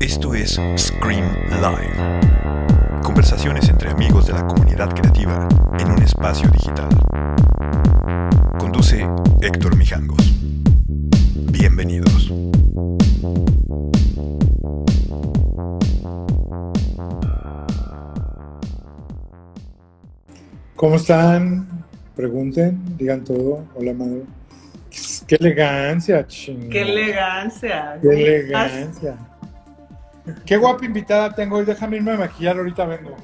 Esto es Scream Live. Conversaciones entre amigos de la comunidad creativa en un espacio digital. Conduce Héctor Mijangos. Bienvenidos. ¿Cómo están? Pregunten, digan todo. Hola, madre. Qué elegancia, ching. Qué elegancia. Qué elegancia. Qué guapa invitada tengo hoy. Déjame irme a maquillar, ahorita vengo.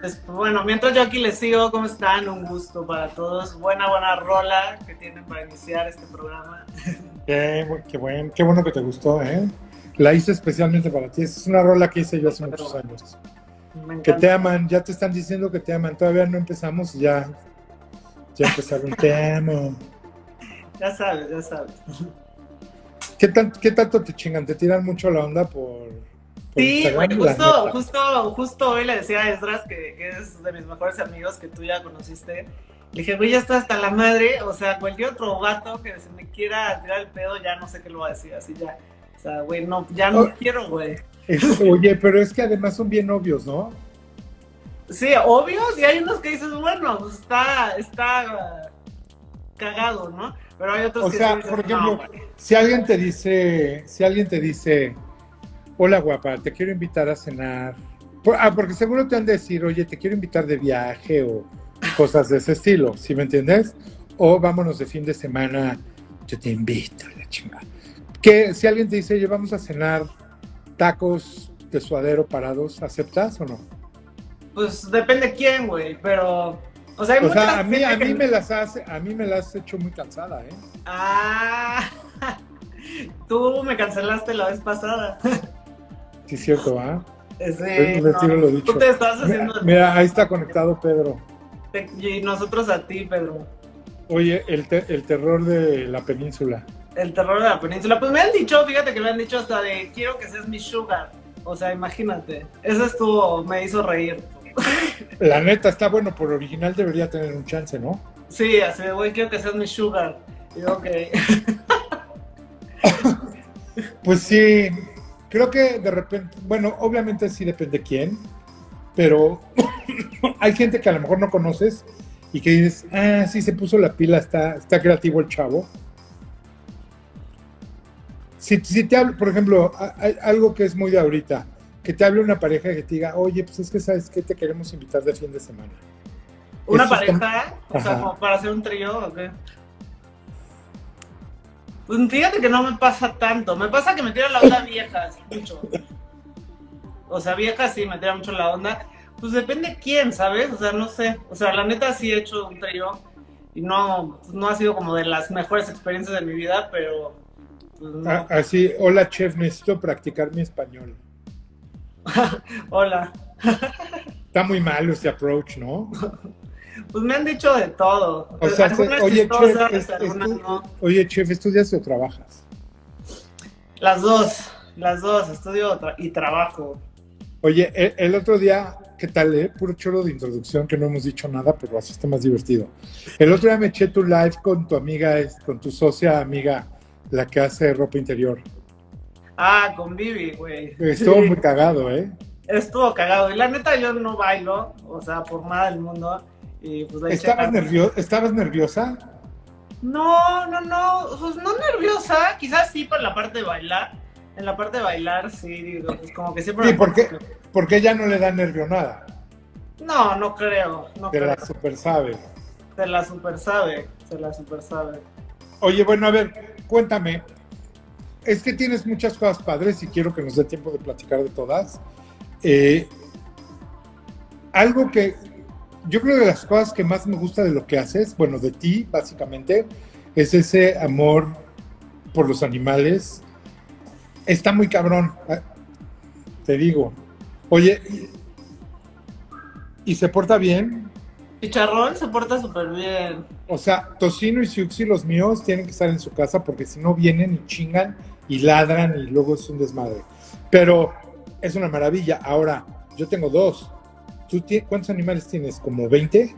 Pues, bueno, mientras yo aquí les sigo, ¿cómo están? Un gusto para todos. Buena, buena rola que tienen para iniciar este programa. Qué, qué, buen, qué bueno que te gustó, ¿eh? La hice especialmente para ti. Es una rola que hice yo hace muchos años. Que te aman, ya te están diciendo que te aman. Todavía no empezamos y ya. Ya empezaron. te amo. Ya sabes, ya sabes. ¿Qué, tan- ¿Qué tanto te chingan? ¿Te tiran mucho la onda por, por Sí, La justo, justo, justo hoy le decía a Esdras, que, que es de mis mejores amigos que tú ya conociste. Le dije, güey, ya está hasta la madre. O sea, cualquier otro vato que se me quiera tirar el pedo, ya no sé qué lo va a decir, así ya. O sea, güey, no, ya no Oh. quiero, güey. Es- oye, pero es que además son bien obvios, ¿no? Sí, obvios, y hay unos que dices, bueno, pues está, está cagado, ¿no? Pero hay otros O que sea, por ejemplo, no. Si alguien te dice, si alguien te dice, hola guapa, te quiero invitar a cenar. Por- ah, porque seguro te han de decir, oye, te quiero invitar de viaje o cosas de ese estilo, ¿sí me entiendes? O vámonos de fin de semana, yo te invito, la chingada. Que si alguien te dice, oye, vamos a cenar tacos de suadero parados, ¿aceptas o no? Pues depende quién, güey, pero... O sea, hay O sea, a mí, a mí me las has, a mí me las has hecho muy cansada, ¿eh? Ah, tú me cancelaste la vez pasada. Sí, es cierto, ¿ah? Retiro lo dicho. Tú te estás Mira, haciendo... mira, ahí está conectado Pedro. Y nosotros a ti, Pedro. Oye, el, te- el terror de la península. El terror de la península. Pues me han dicho, fíjate que me han dicho hasta de quiero que seas mi sugar. O sea, imagínate. Eso estuvo, me hizo reír. La neta, está bueno, por original debería tener un chance, ¿no? Sí, así de, güey, quiero que seas mi sugar. Y yo, ok. Pues sí, creo que de repente, bueno, obviamente sí depende quién, pero hay gente que a lo mejor no conoces y que dices, ah, sí se puso la pila, está, está creativo el chavo. Si, si te hablo, por ejemplo, hay algo que es muy de ahorita, que te hable una pareja que te diga, oye, pues es que sabes que te queremos invitar de fin de semana. ¿Una Eso está- pareja? O sea, como para hacer un trío o qué? Pues fíjate que no me pasa tanto. Me pasa que me tiran la onda viejas, mucho. O sea, viejas sí me tiran mucho la onda. Pues depende quién, ¿sabes? O sea, no sé. O sea, la neta sí he hecho un trío y no, no ha sido como de las mejores experiencias de mi vida, pero pues no. Ah, Así, hola chef, necesito practicar mi español. Hola. Está muy malo ese approach, ¿no? Pues me han dicho de todo. O sea, Algunas oye, chistosas, chef, es- algunas estu- no. oye, chef, ¿estudias o trabajas? Las dos, las dos, estudio y trabajo. Oye, el, el otro día, ¿qué tal, eh? Puro choro de introducción que no hemos dicho nada, pero así está más divertido. El otro día me eché tu live con tu amiga, con tu socia amiga, la que hace ropa interior. Ah, con Vivi, güey. Estuvo Sí, muy cagado, ¿eh? Estuvo cagado. Y la neta, yo no bailo, o sea, por nada del mundo. Y pues ¿Estabas, nervio- ¿Estabas nerviosa? No, no, no. Pues no nerviosa. Quizás sí por la parte de bailar. En la parte de bailar, sí, digo, pues como que siempre. Sí, me- porque, porque ella no le da nervio nada. No, no creo. No creo. la super sabe. Se la super sabe. Se la super sabe. Oye, bueno, a ver, cuéntame. Es que tienes muchas cosas padres y quiero que nos dé tiempo de platicar de todas. Eh, algo que yo creo que de las cosas que más me gusta de lo que haces, bueno, de ti, básicamente, es ese amor por los animales. Está muy cabrón, ah, te digo. Oye, ¿y, y se porta bien? Chicharrón se porta súper bien. O sea, Tocino y Siuxi, los míos, tienen que estar en su casa porque si no vienen y chingan y ladran y luego es un desmadre. Pero es una maravilla. Ahora, yo tengo dos. ¿Tú cuántos animales tienes? ¿Como 20?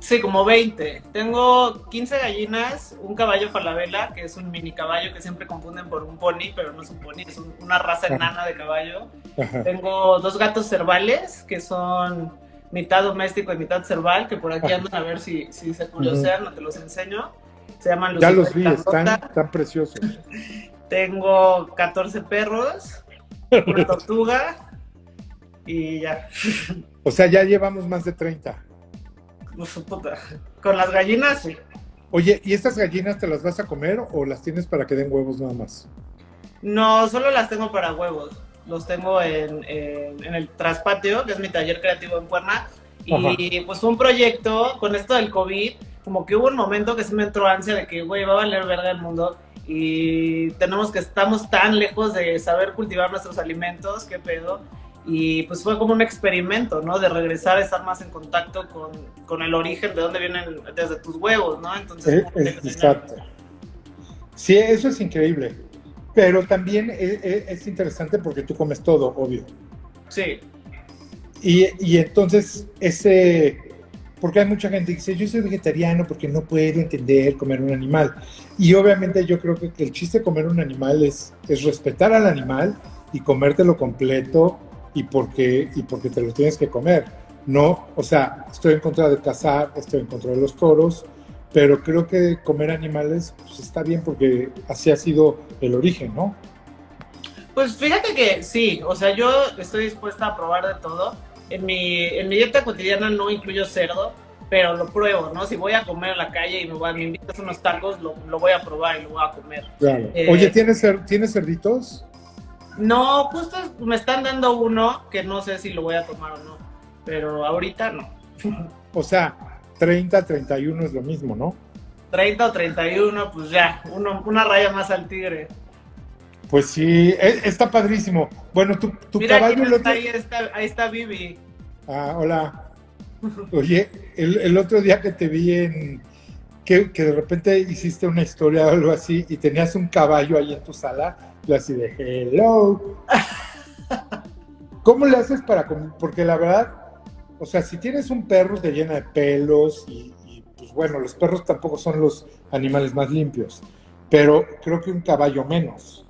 Sí, como 20. Tengo 15 gallinas, un caballo falabella, que es un mini caballo que siempre confunden por un pony, pero no es un pony, es un- una raza enana de caballo. Ajá. Tengo dos gatos cervales, que son mitad doméstico y mitad cerval, que por aquí andan a ver si, si se curiosean, no te los enseño. Se llaman Ya Lucifer los vi, están, están preciosos. Tengo 14 perros, una tortuga y ya. O sea, ya llevamos más de 30. Uf, puta. Con las gallinas, sí. Oye, ¿y estas gallinas te las vas a comer o las tienes para que den huevos nada más? No, solo las tengo para huevos. Los tengo en, en- en el Traspatio, que es mi taller creativo en Puerna. Y pues un proyecto con esto del COVID, como que hubo un momento que sí me entró ansia de que, güey, va a valer verga el mundo. Y tenemos que, estamos tan lejos de saber cultivar nuestros alimentos, qué pedo. Y pues fue como un experimento, ¿no? De regresar a estar más en contacto con, con el origen de dónde vienen desde tus huevos, ¿no? Entonces, Eh, tenía- exacto. Sí, eso es increíble. Pero también es, es- es interesante porque tú comes todo, obvio. sí, Y, y entonces, ese. Porque hay mucha gente que dice, yo soy vegetariano porque no puedo entender comer un animal. Y obviamente yo creo que el chiste de comer un animal es, es respetar al animal y comértelo completo y porque, y porque te lo tienes que comer. No, o sea, estoy en contra de cazar, estoy en contra de los toros, pero creo que comer animales pues, está bien porque así ha sido el origen, ¿no? Pues fíjate que sí, o sea, yo estoy dispuesta a probar de todo. En mi, en mi dieta cotidiana no incluyo cerdo, pero lo pruebo, ¿no? Si voy a comer en la calle y me, voy, me invitas unos tacos, lo, lo voy a probar y lo voy a comer. Claro. Eh, Oye, ¿tienes, cer- ¿tienes cerditos? No, justo me están dando uno que no sé si lo voy a tomar o no, pero ahorita no. O sea, 30, 31 es lo mismo, ¿no? 30 o 31, pues ya, uno, una raya más al tigre. Pues sí, e- está padrísimo. Bueno, tu, tu Mira, caballo está otro... ahí, está, ahí está Vivi. Ah, hola. Oye, el, el otro día que te vi en... Que, que de repente hiciste una historia o algo así y tenías un caballo ahí en tu sala, yo así de hello. ¿Cómo le haces para comer? Porque la verdad, o sea, si tienes un perro te llena de pelos y, y, pues bueno, los perros tampoco son los animales más limpios, pero creo que un caballo menos.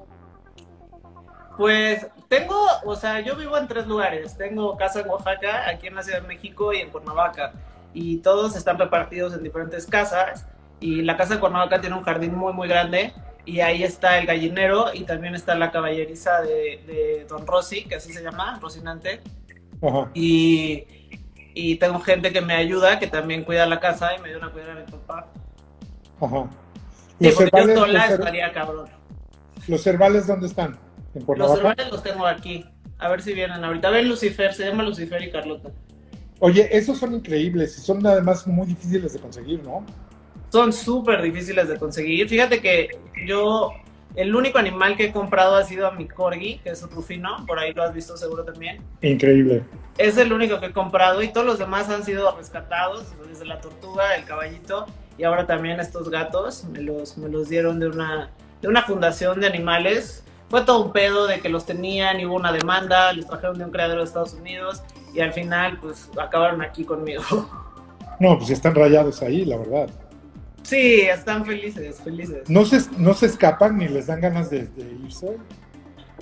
Pues tengo, o sea, yo vivo en tres lugares. Tengo casa en Oaxaca, aquí en la Ciudad de México y en Cuernavaca. Y todos están repartidos en diferentes casas. Y la casa de Cuernavaca tiene un jardín muy, muy grande. Y ahí está el gallinero y también está la caballeriza de, de Don Rossi, que así se llama, Rocinante. Ajá. Y, y tengo gente que me ayuda, que también cuida la casa y me ayuda a cuidar a mi papá. Ajá. Sí, Los porque yo sola los estaría cabrón. los cervales, ¿dónde están? ¿En Los cervales los tengo aquí. A ver si vienen ahorita. Ven Lucifer, se llama Lucifer y Carlota. Oye, esos son increíbles y son además muy difíciles de conseguir, ¿no? Son súper difíciles de conseguir. Fíjate que yo, el único animal que he comprado ha sido a mi corgi, que es Rufino, por ahí lo has visto seguro también. Increíble. Es el único que he comprado y todos los demás han sido rescatados, desde la tortuga, el caballito y ahora también estos gatos. Me los, me los dieron de una, de una fundación de animales. Fue todo un pedo de que los tenían y hubo una demanda, los trajeron de un criadero de Estados Unidos y al final pues acabaron aquí conmigo. No, pues están rayados ahí, la verdad. Sí, están felices, felices. No se, no se escapan ni les dan ganas de, de irse.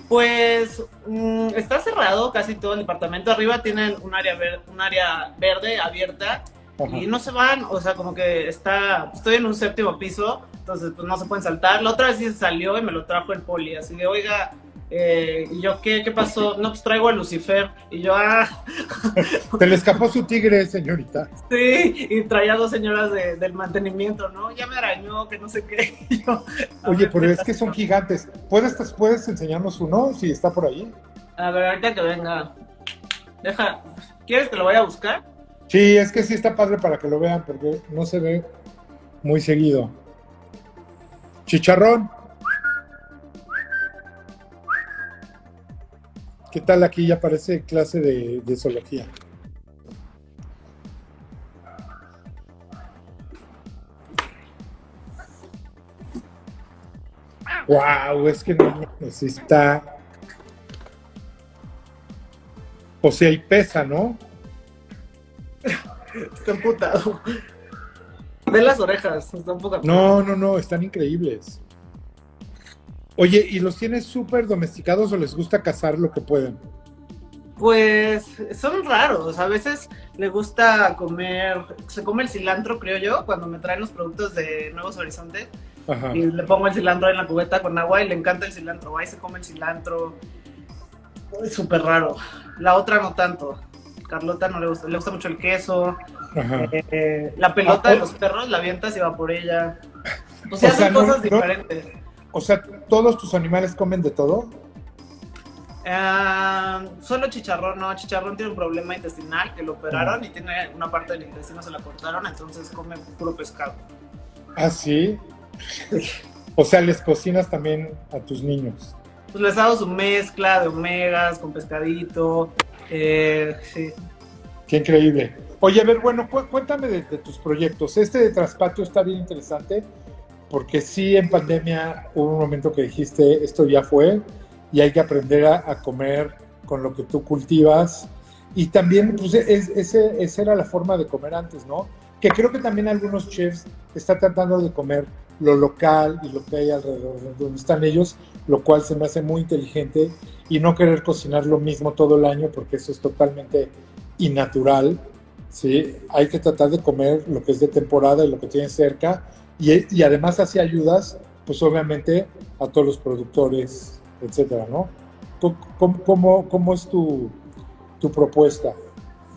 Pues mm, está cerrado casi todo el departamento. Arriba tienen un área, ver- un área verde abierta Ajá. y no se van. O sea, como que está. Estoy en un séptimo piso, entonces pues no se pueden saltar. La otra vez sí se salió y me lo trajo el poli. Así de, oiga, eh, y yo, ¿qué, ¿qué pasó? No, pues traigo a Lucifer. Y yo, ah, Se le escapó su tigre, señorita. sí. Y traía dos señoras de- del mantenimiento, ¿no? Ya me arañó, que no sé qué. Yo, Oye, pero ¿qué es que son gigantes. ¿Puedes, ¿Puedes enseñarnos uno si está por ahí? A ver, ahorita que venga. Deja. ¿Quieres que lo vaya a buscar? Sí, es que sí está padre para que lo vean porque no se ve muy seguido. Chicharrón. ¿Qué tal aquí? Ya parece clase de, de zoología. Wow, es que no está. O sea, y pesa, ¿no? Está emputado. Ve las orejas, están. No, no, no, están increíbles. Oye, ¿y los tienes súper domesticados o les gusta cazar lo que pueden? Pues son raros, a veces le gusta comer, se come el cilantro, creo yo, cuando me traen los productos de Nuevos Horizontes. Ajá. Y le pongo el cilantro en la cubeta con agua y le encanta el cilantro. Ahí se come el cilantro. Es súper raro. La otra no tanto. Carlota no le gusta, le gusta mucho el queso. Eh, la pelota Ah, de oh. los perros la avientas y va por ella. O sea, O sea, hacen no- cosas no- diferentes. O sea, ¿todos tus animales comen de todo? Ah, solo chicharrón, no. Chicharrón tiene un problema intestinal que lo operaron y tiene una parte del intestino se la cortaron, entonces come puro pescado. Ah, sí. O sea, les cocinas también a tus niños. Pues les hago su mezcla de omegas con pescadito. Eh, sí. Qué increíble. Oye, a ver, bueno, cu- cuéntame de, de tus proyectos. Este de Traspatio está bien interesante porque sí en pandemia hubo un momento que dijiste, esto ya fue y hay que aprender a, a comer con lo que tú cultivas. Y también, pues, es- ese, esa era la forma de comer antes, ¿no? Que creo que también algunos chefs están tratando de comer lo local y lo que hay alrededor de donde están ellos, lo cual se me hace muy inteligente y no querer cocinar lo mismo todo el año porque eso es totalmente innatural, ¿sí? Hay que tratar de comer lo que es de temporada y lo que tienes cerca y, y además así ayudas, pues obviamente, a todos los productores, etcétera, ¿no? ¿Cómo, cómo- cómo, cómo es tu, tu propuesta?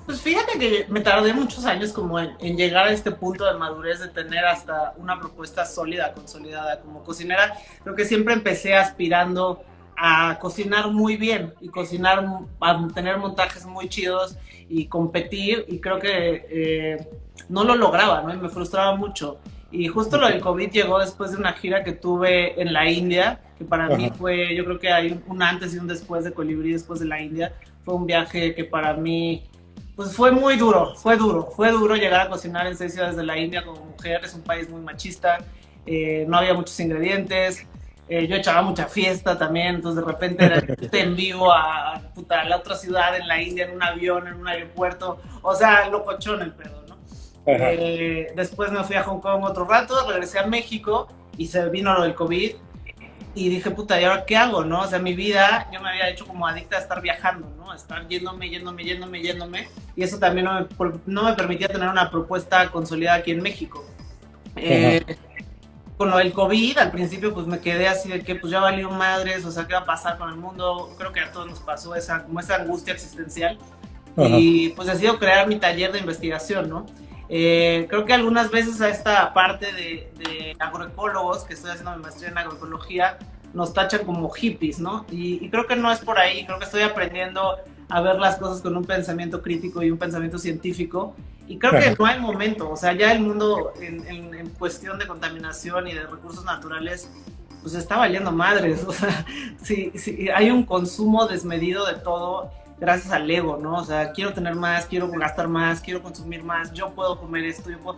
Pues fíjate que me tardé muchos años como en, en llegar a este punto de madurez de tener hasta una propuesta sólida, consolidada como cocinera. Creo que siempre empecé aspirando a cocinar muy bien y cocinar, a tener montajes muy chidos y competir y creo que eh, no lo lograba, ¿no? Y me frustraba mucho. Y justo lo del COVID llegó después de una gira que tuve en la India, que para mí Ajá. fue, yo creo que hay un antes y un después de Colibrí, después de la India. Fue un viaje que para mí pues fue muy duro, fue duro, fue duro llegar a cocinar en seis ciudades de la India como mujer, es un país muy machista, eh, no había muchos ingredientes, eh, yo echaba mucha fiesta también, entonces de repente era te envío a, puta, a la otra ciudad en la India, en un avión, en un aeropuerto, o sea, locochón el pedo, ¿no? Eh, después me fui a Hong Kong otro rato, regresé a México y se vino lo del COVID y dije, puta, ¿y ahora qué hago, no? O sea, mi vida, yo me había hecho como adicta a estar viajando, ¿no? A estar yéndome, yéndome, yéndome, yéndome. Y eso también no me, no me permitía tener una propuesta consolidada aquí en México. Eh, con lo del COVID, al principio, pues me quedé así de que, pues ya valió madres, o sea, ¿qué va a pasar con el mundo? Creo que a todos nos pasó esa, como esa angustia existencial. Ajá. Y pues decido crear mi taller de investigación, ¿no? Eh, creo que algunas veces a esta parte de, de agroecólogos, que estoy haciendo mi maestría en agroecología, nos tachan como hippies, ¿no? Y, y creo que no es por ahí, creo que estoy aprendiendo a ver las cosas con un pensamiento crítico y un pensamiento científico. Y creo que Ajá. no hay momento, o sea, ya el mundo en, en- en cuestión de contaminación y de recursos naturales, pues está valiendo madres. O sea, sí, sí, hay un consumo desmedido de todo gracias al ego, ¿no? O sea, quiero tener más, quiero gastar más, quiero consumir más, yo puedo comer esto, yo puedo...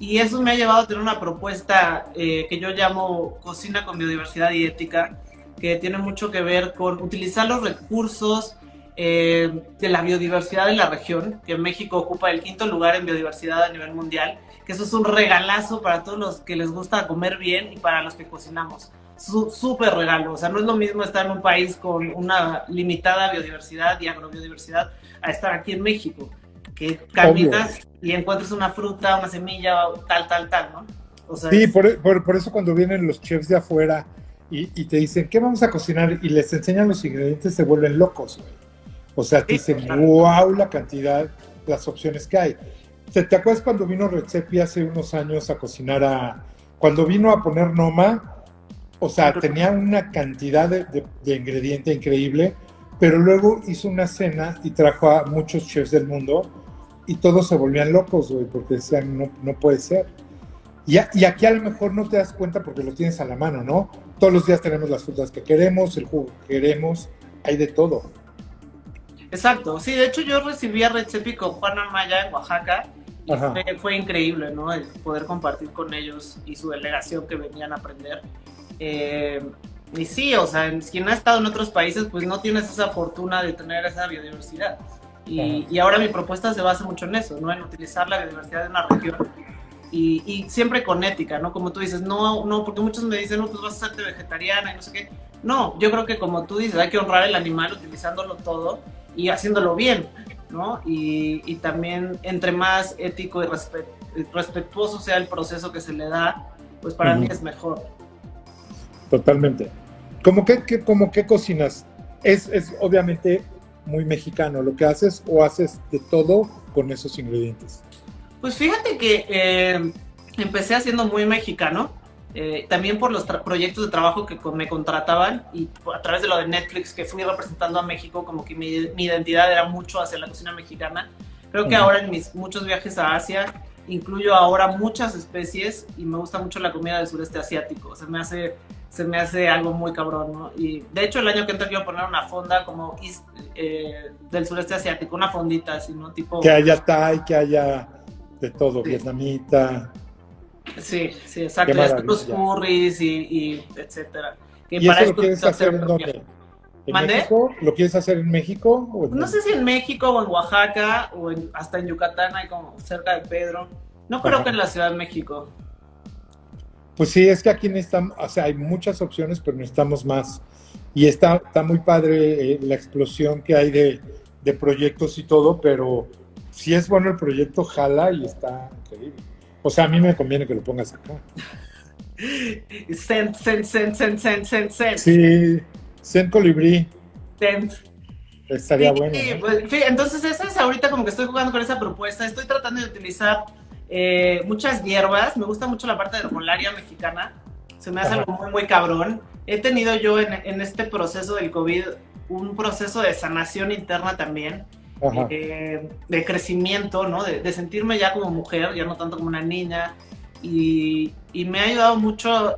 Y eso me ha llevado a tener una propuesta eh, que yo llamo cocina con biodiversidad y ética, que tiene mucho que ver con utilizar los recursos eh, de la biodiversidad de la región, que México ocupa el quinto lugar en biodiversidad a nivel mundial, que eso es un regalazo para todos los que les gusta comer bien y para los que cocinamos. Su- Súper regalo, o sea, no es lo mismo estar en un país con una limitada biodiversidad y agrobiodiversidad a estar aquí en México, que caminas y encuentras una fruta, una semilla, tal, tal, tal, ¿no? O sea, Sí, es- por, por- por eso cuando vienen los chefs de afuera y, y te dicen, ¿qué vamos a cocinar? Y les enseñan los ingredientes, se vuelven locos, güey. O sea, te Sí, dicen, claro. wow, la cantidad, las opciones que hay. ¿Te, te acuerdas cuando vino Recepi hace unos años a cocinar a... Cuando vino a poner Noma, o sea, tenía una cantidad de, de, de ingrediente increíble, pero luego hizo una cena y trajo a muchos chefs del mundo y todos se volvían locos, güey, porque decían, no, no puede ser. Y, a- y aquí a lo mejor no te das cuenta porque lo tienes a la mano, ¿no? Todos los días tenemos las frutas que queremos, el jugo que queremos, hay de todo. Exacto, sí, de hecho yo recibí a Recepi con Juana Maya en Oaxaca y fue, fue increíble, ¿no? El poder compartir con ellos y su delegación que venían a aprender. Eh, y sí, o sea, quien ha estado en otros países, pues no tienes esa fortuna de tener esa biodiversidad. Y, y ahora mi propuesta se basa mucho en eso, ¿no? En utilizar la biodiversidad de una región y, y, siempre con ética, ¿no? Como tú dices, no, no, porque muchos me dicen, no, pues vas a hacerte vegetariana y no sé qué. No, yo creo que como tú dices, hay que honrar el animal utilizándolo todo y haciéndolo bien, ¿no? Y, y también entre más ético y respetuoso sea el proceso que se le da, pues para mí es mejor. Totalmente. ¿Cómo que, como qué cocinas? Es, es obviamente muy mexicano lo que haces o haces de todo con esos ingredientes. Pues fíjate que eh, empecé haciendo muy mexicano, eh, también por los proyectos de trabajo que me contrataban y a través de lo de Netflix que fui representando a México, como que mi, identidad era mucho hacia la cocina mexicana. Creo que ahora en mis muchos viajes a Asia incluyo ahora muchas especies y me gusta mucho la comida del sureste asiático. Se me hace, se me hace algo muy cabrón, ¿no? Y de hecho el año que entra quiero poner una fonda como eh, del sureste asiático, una fondita así, ¿no? Tipo... Que haya Thai, que haya de todo, vietnamita. Sí, sí, exacto. Los curries y, y etcétera. Que ¿Y para eso lo quieres hacer en dónde? ¿En México? ¿Lo quieres hacer en México? O no sé si en México o en Oaxaca o hasta en Yucatán, hay como cerca de Pedro. No creo que en la Ciudad de México. Pues sí, es que aquí necesitamos, o sea, hay muchas opciones, pero necesitamos más. Y está, está muy padre eh, la explosión que hay de, de proyectos y todo, pero si es bueno el proyecto, jala y está increíble. O sea, a mí me conviene que lo pongas acá. Send, send, send, send, send, send, send. Sí, send colibrí. Send. Estaría bueno. Pues, entonces, esa es ahorita como que estoy jugando con esa propuesta. Estoy tratando de utilizar eh, muchas hierbas. Me gusta mucho la parte de herbolaria mexicana. Se me hace algo muy, muy cabrón. He tenido yo en, en este proceso del COVID un proceso de sanación interna también eh, de crecimiento, ¿no? De, sentirme ya como mujer, ya no tanto como una niña. Y, me ha ayudado mucho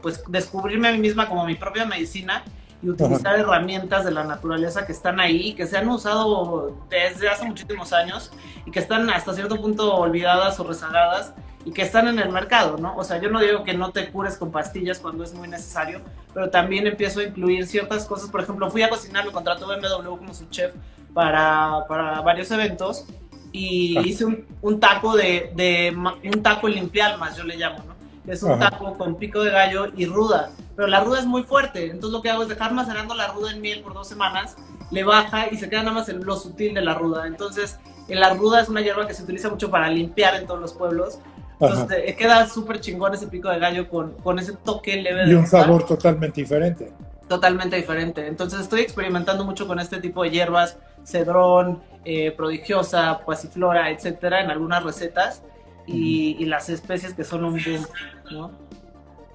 pues, descubrirme a mí misma como mi propia medicina y utilizar herramientas de la naturaleza que están ahí, que se han usado desde hace muchísimos años y que están hasta cierto punto olvidadas o rezagadas y que están en el mercado, ¿no? O sea, yo no digo que no te cures con pastillas cuando es muy necesario, pero también empiezo a incluir ciertas cosas. Por ejemplo, fui a cocinar, lo contrató BMW como su chef para, para varios eventos y hice un, un taco de, de, un taco limpialmas, yo le llamo, ¿no? Es un taco con pico de gallo y ruda, pero la ruda es muy fuerte, entonces lo que hago es dejar macerando la ruda en miel por dos semanas, le baja y se queda nada más en lo sutil de la ruda. Entonces, la ruda es una hierba que se utiliza mucho para limpiar en todos los pueblos. Entonces, queda súper chingón ese pico de gallo con, con ese toque leve. Y un sabor totalmente diferente. Totalmente diferente. Entonces, estoy experimentando mucho con este tipo de hierbas cedrón, eh, prodigiosa, pasiflora, etcétera, en algunas recetas y, las especies que son un boom, ¿no?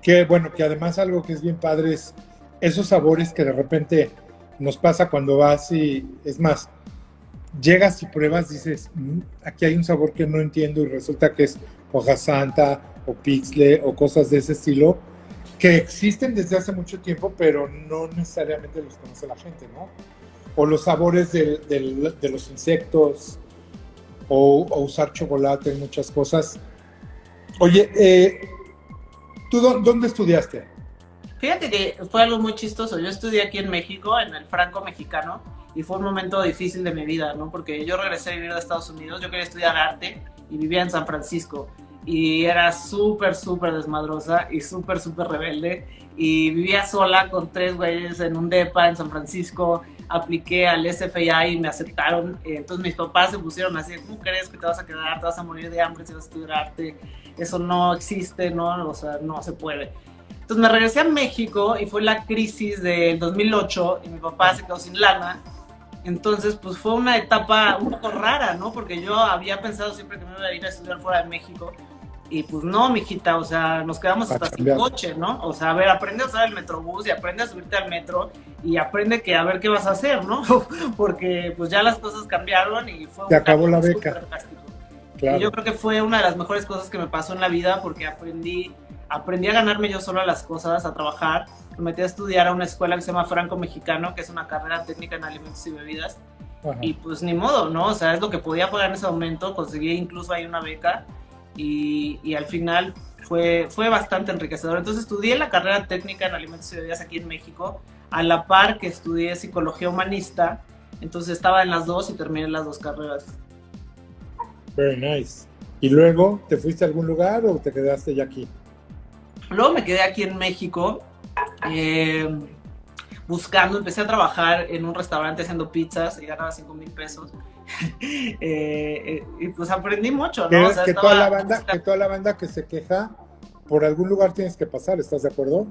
Que bueno, que además algo que es bien padre es esos sabores que de repente nos pasa cuando vas y es más, llegas y pruebas, dices, mm, aquí hay un sabor que no entiendo y resulta que es hoja santa o pixle o cosas de ese estilo que existen desde hace mucho tiempo, pero no necesariamente los conoce la gente, ¿no? o los sabores de, los insectos, o, usar chocolate en muchas cosas. Oye, eh, ¿tú dónde estudiaste? Fíjate que fue algo muy chistoso. Yo estudié aquí en México, en el Franco Mexicano, y fue un momento difícil de mi vida, ¿no? Porque yo regresé a vivir a Estados Unidos, yo quería estudiar arte y vivía en San Francisco. Y era súper, súper desmadrosa y súper, súper rebelde. Y vivía sola con tres güeyes en un depa en San Francisco apliqué al SFI y me aceptaron. Entonces mis papás se pusieron así, ¿cómo crees que te vas a quedar? Te vas a morir de hambre si vas a estudiarte. Eso no existe, ¿no? O sea, no se puede. Entonces me regresé a México y fue la crisis del 2008 y mi papá se quedó sin lana. Entonces, pues fue una etapa un poco rara, ¿no? Porque yo había pensado siempre que me iba a ir a estudiar fuera de México y pues no, mijita, o sea, nos quedamos hasta sin coche, ¿no? O sea, a ver, aprende a usar el metrobús y aprende a subirte al metro y aprende que a ver qué vas a hacer, ¿no? Porque pues ya las cosas cambiaron y fue un acabó la beca. Claro. Y yo creo que fue una de las mejores cosas que me pasó en la vida porque aprendí, aprendí a ganarme yo solo las cosas, a trabajar. Me metí a estudiar a una escuela que se llama Franco Mexicano, que es una carrera técnica en alimentos y bebidas. Y pues ni modo, ¿no? O sea, es lo que podía pagar en ese momento. Conseguí incluso ahí una beca y, al final fue, fue bastante enriquecedor. Entonces estudié la carrera técnica en alimentos y bebidas aquí en México, a la par que estudié psicología humanista, entonces estaba en las dos y terminé las dos carreras. Very nice. ¿Y luego te fuiste a algún lugar o te quedaste ya aquí? Luego me quedé aquí en México. Eh, buscando, empecé a trabajar en un restaurante haciendo pizzas y ganaba 5 mil pesos. Eh, eh, y pues aprendí mucho, ¿no? O sea, que, toda la banda, que toda la banda que se queja, por algún lugar tienes que pasar, ¿estás de acuerdo?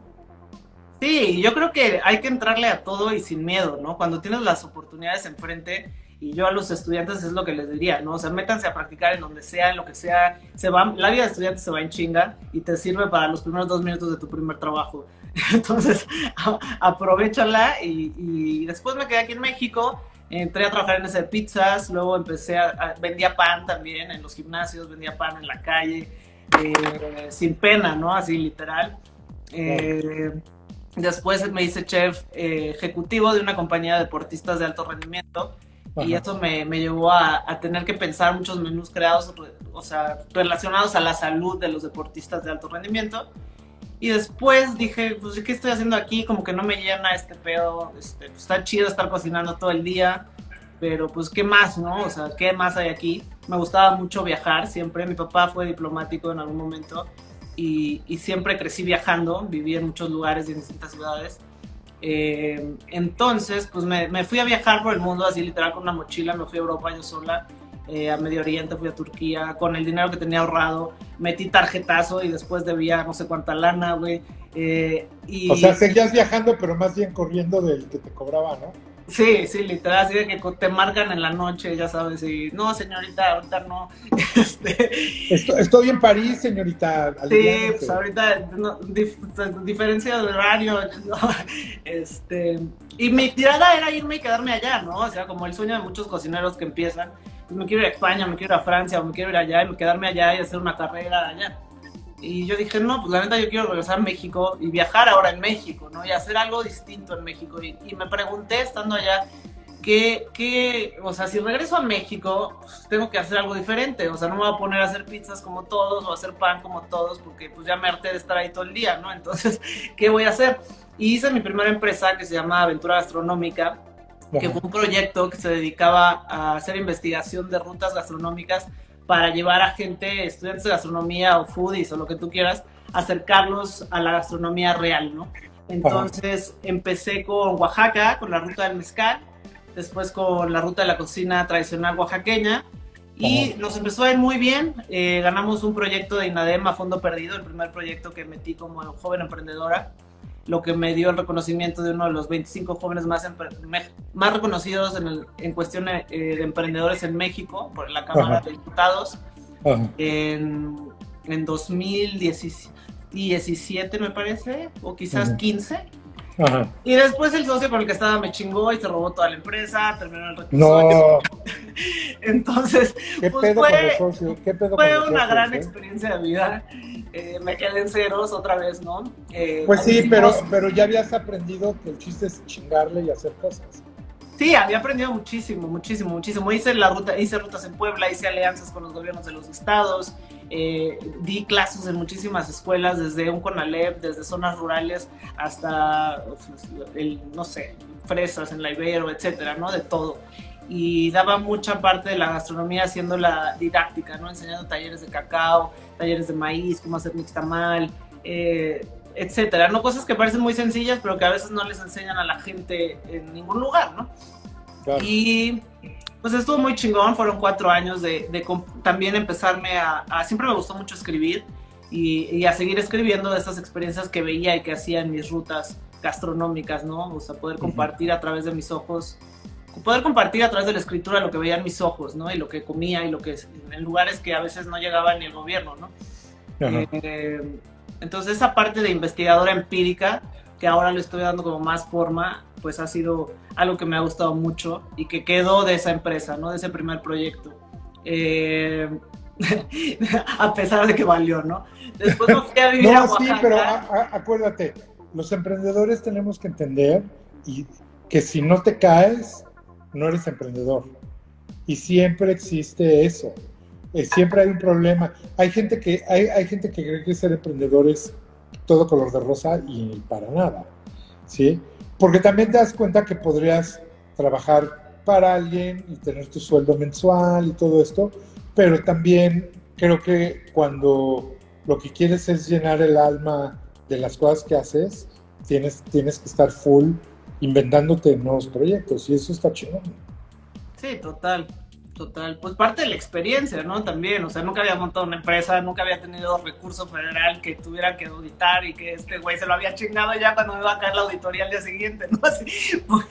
Sí, yo creo que hay que entrarle a todo y sin miedo, ¿no? Cuando tienes las oportunidades enfrente, y yo a los estudiantes es lo que les diría, ¿no? O sea, métanse a practicar en donde sea, en lo que sea, se va, la vida de estudiante se va en chinga y te sirve para los primeros dos minutos de tu primer trabajo. Entonces, aprovechala y, después me quedé aquí en México, entré a trabajar en ese de pizzas, luego empecé a, vendía pan también en los gimnasios, vendía pan en la calle, eh, sin pena, ¿no? Así literal. Eh, después me hice chef eh, ejecutivo de una compañía de deportistas de alto rendimiento y eso me, me llevó a, a, tener que pensar muchos menús creados, o sea, relacionados a la salud de los deportistas de alto rendimiento. Y después dije, pues, ¿qué estoy haciendo aquí? Como que no me llena este pedo. Este, pues, está chido estar cocinando todo el día, pero pues, ¿qué más, no? O sea, ¿qué más hay aquí? Me gustaba mucho viajar siempre. Mi papá fue diplomático en algún momento y, y siempre crecí viajando. Viví en muchos lugares y en distintas ciudades. Eh, entonces, pues me, fui a viajar por el mundo así literal con una mochila, me fui a Europa yo sola, eh, a Medio Oriente, fui a Turquía, con el dinero que tenía ahorrado, metí tarjetazo y después debía no sé cuánta lana, güey. Eh, y... O sea, seguías viajando, pero más bien corriendo del que te cobraba, ¿no? Sí, sí, literal, así de que te marcan en la noche, ya sabes, y no, señorita, ahorita no. Este, estoy en París, señorita. Sí, pues ahorita, no, diferencia de horario, este, y mi tirada era irme y quedarme allá, ¿no? O sea, como el sueño de muchos cocineros que empiezan, pues me quiero ir a España, me quiero ir a Francia, o me quiero ir allá, y quedarme allá y hacer una carrera allá. Y yo dije, no, pues la neta yo quiero regresar a México y viajar ahora en México, ¿no? Y hacer algo distinto en México. Y, me pregunté, estando allá, que, que, o sea, si regreso a México, pues tengo que hacer algo diferente. O sea, no me voy a poner a hacer pizzas como todos o hacer pan como todos, porque pues ya me harté de estar ahí todo el día, ¿no? Entonces, ¿qué voy a hacer? Y hice mi primera empresa que se llama Aventura Gastronómica, que fue un proyecto que se dedicaba a hacer investigación de rutas gastronómicas para llevar a gente, estudiantes de gastronomía o foodies o lo que tú quieras, acercarlos a la gastronomía real, ¿no? Entonces empecé con Oaxaca, con la ruta del mezcal, después con la ruta de la cocina tradicional oaxaqueña y nos empezó a ir muy bien. Eh, ganamos un proyecto de INADEM a fondo perdido, el primer proyecto que metí como joven emprendedora lo que me dio el reconocimiento de uno de los 25 jóvenes más, más reconocidos en, el, en cuestión eh, de emprendedores en México por la Cámara de Diputados en, en 2017 me parece, o quizás 15. Y después el socio con el que estaba me chingó y se robó toda la empresa, terminó el recurso. Entonces, ¿Qué pues fue, fue una gran eh? experiencia de vida. Eh, me quedé en ceros otra vez, ¿no? Eh, pues sí, pero, pero ya habías aprendido que el chiste es chingarle y hacer cosas. Sí, había aprendido muchísimo, muchísimo, muchísimo. Hice la ruta, hice rutas en Puebla, hice alianzas con los gobiernos de los estados, eh, di clases en muchísimas escuelas, desde un CONALEP, desde zonas rurales hasta, el, no sé, fresas en la Ibero, etcétera, ¿no? De todo y daba mucha parte de la gastronomía haciendo la didáctica, ¿no? Enseñando talleres de cacao, talleres de maíz, cómo hacer mixtamal, eh, etcétera, ¿no? Cosas que parecen muy sencillas, pero que a veces no les enseñan a la gente en ningún lugar, ¿no? Y pues estuvo muy chingón, fueron cuatro años de, también empezarme a, Siempre me gustó mucho escribir y, a seguir escribiendo de estas experiencias que veía y que hacía en mis rutas gastronómicas, ¿no? O sea, poder compartir a través de mis ojos poder compartir a través de la escritura lo que veían mis ojos, ¿no? Y lo que comía y lo que en lugares que a veces no llegaba ni el gobierno, ¿no? Eh, entonces esa parte de investigadora empírica que ahora le estoy dando como más forma, pues ha sido algo que me ha gustado mucho y que quedó de esa empresa, ¿no? De ese primer proyecto. Eh, a pesar de que valió, ¿no? Después me fui a vivir a Oaxaca. sí, pero acuérdate, los emprendedores tenemos que entender y que si no te caes, no eres emprendedor. Y siempre existe eso. Eh, siempre hay un problema. Hay gente que, hay, hay gente que cree que ser emprendedor es todo color de rosa y para nada. ¿Sí? Porque también te das cuenta que podrías trabajar para alguien y tener tu sueldo mensual y todo esto, pero también creo que cuando lo que quieres es llenar el alma de las cosas que haces, tienes, tienes que estar full inventándote nuevos proyectos y eso está chingón. Sí, total. Total, pues parte de la experiencia, ¿no? También, o sea, nunca había montado una empresa, nunca había tenido recurso federal que tuviera que auditar y que este güey se lo había chingado ya cuando me iba a caer la auditoría al día siguiente, ¿no? Así, pues,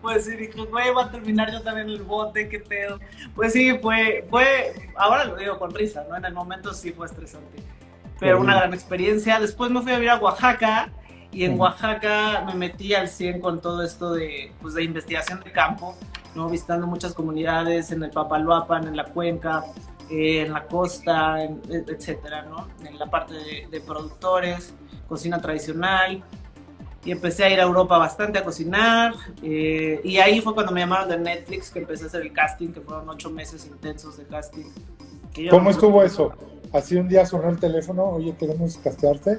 pues sí, dijo, güey, va a terminar yo también el bote, qué pedo. Pues sí, fue, fue, ahora lo digo con risa, ¿no? En el momento sí fue estresante, pero una gran experiencia. Después me fui a vivir a Oaxaca y en Oaxaca me metí al 100 con todo esto de, pues, de investigación de campo ¿no? visitando muchas comunidades en el Papaloapan, en la cuenca, eh, en la costa, en, etcétera, ¿no? en la parte de, productores, cocina tradicional. Y empecé a ir a Europa bastante a cocinar. Eh, y ahí fue cuando me llamaron de Netflix, que empecé a hacer el casting, que fueron ocho meses intensos de casting. ¿Cómo estuvo eso? Así un día sonó el teléfono, oye, queremos castearte.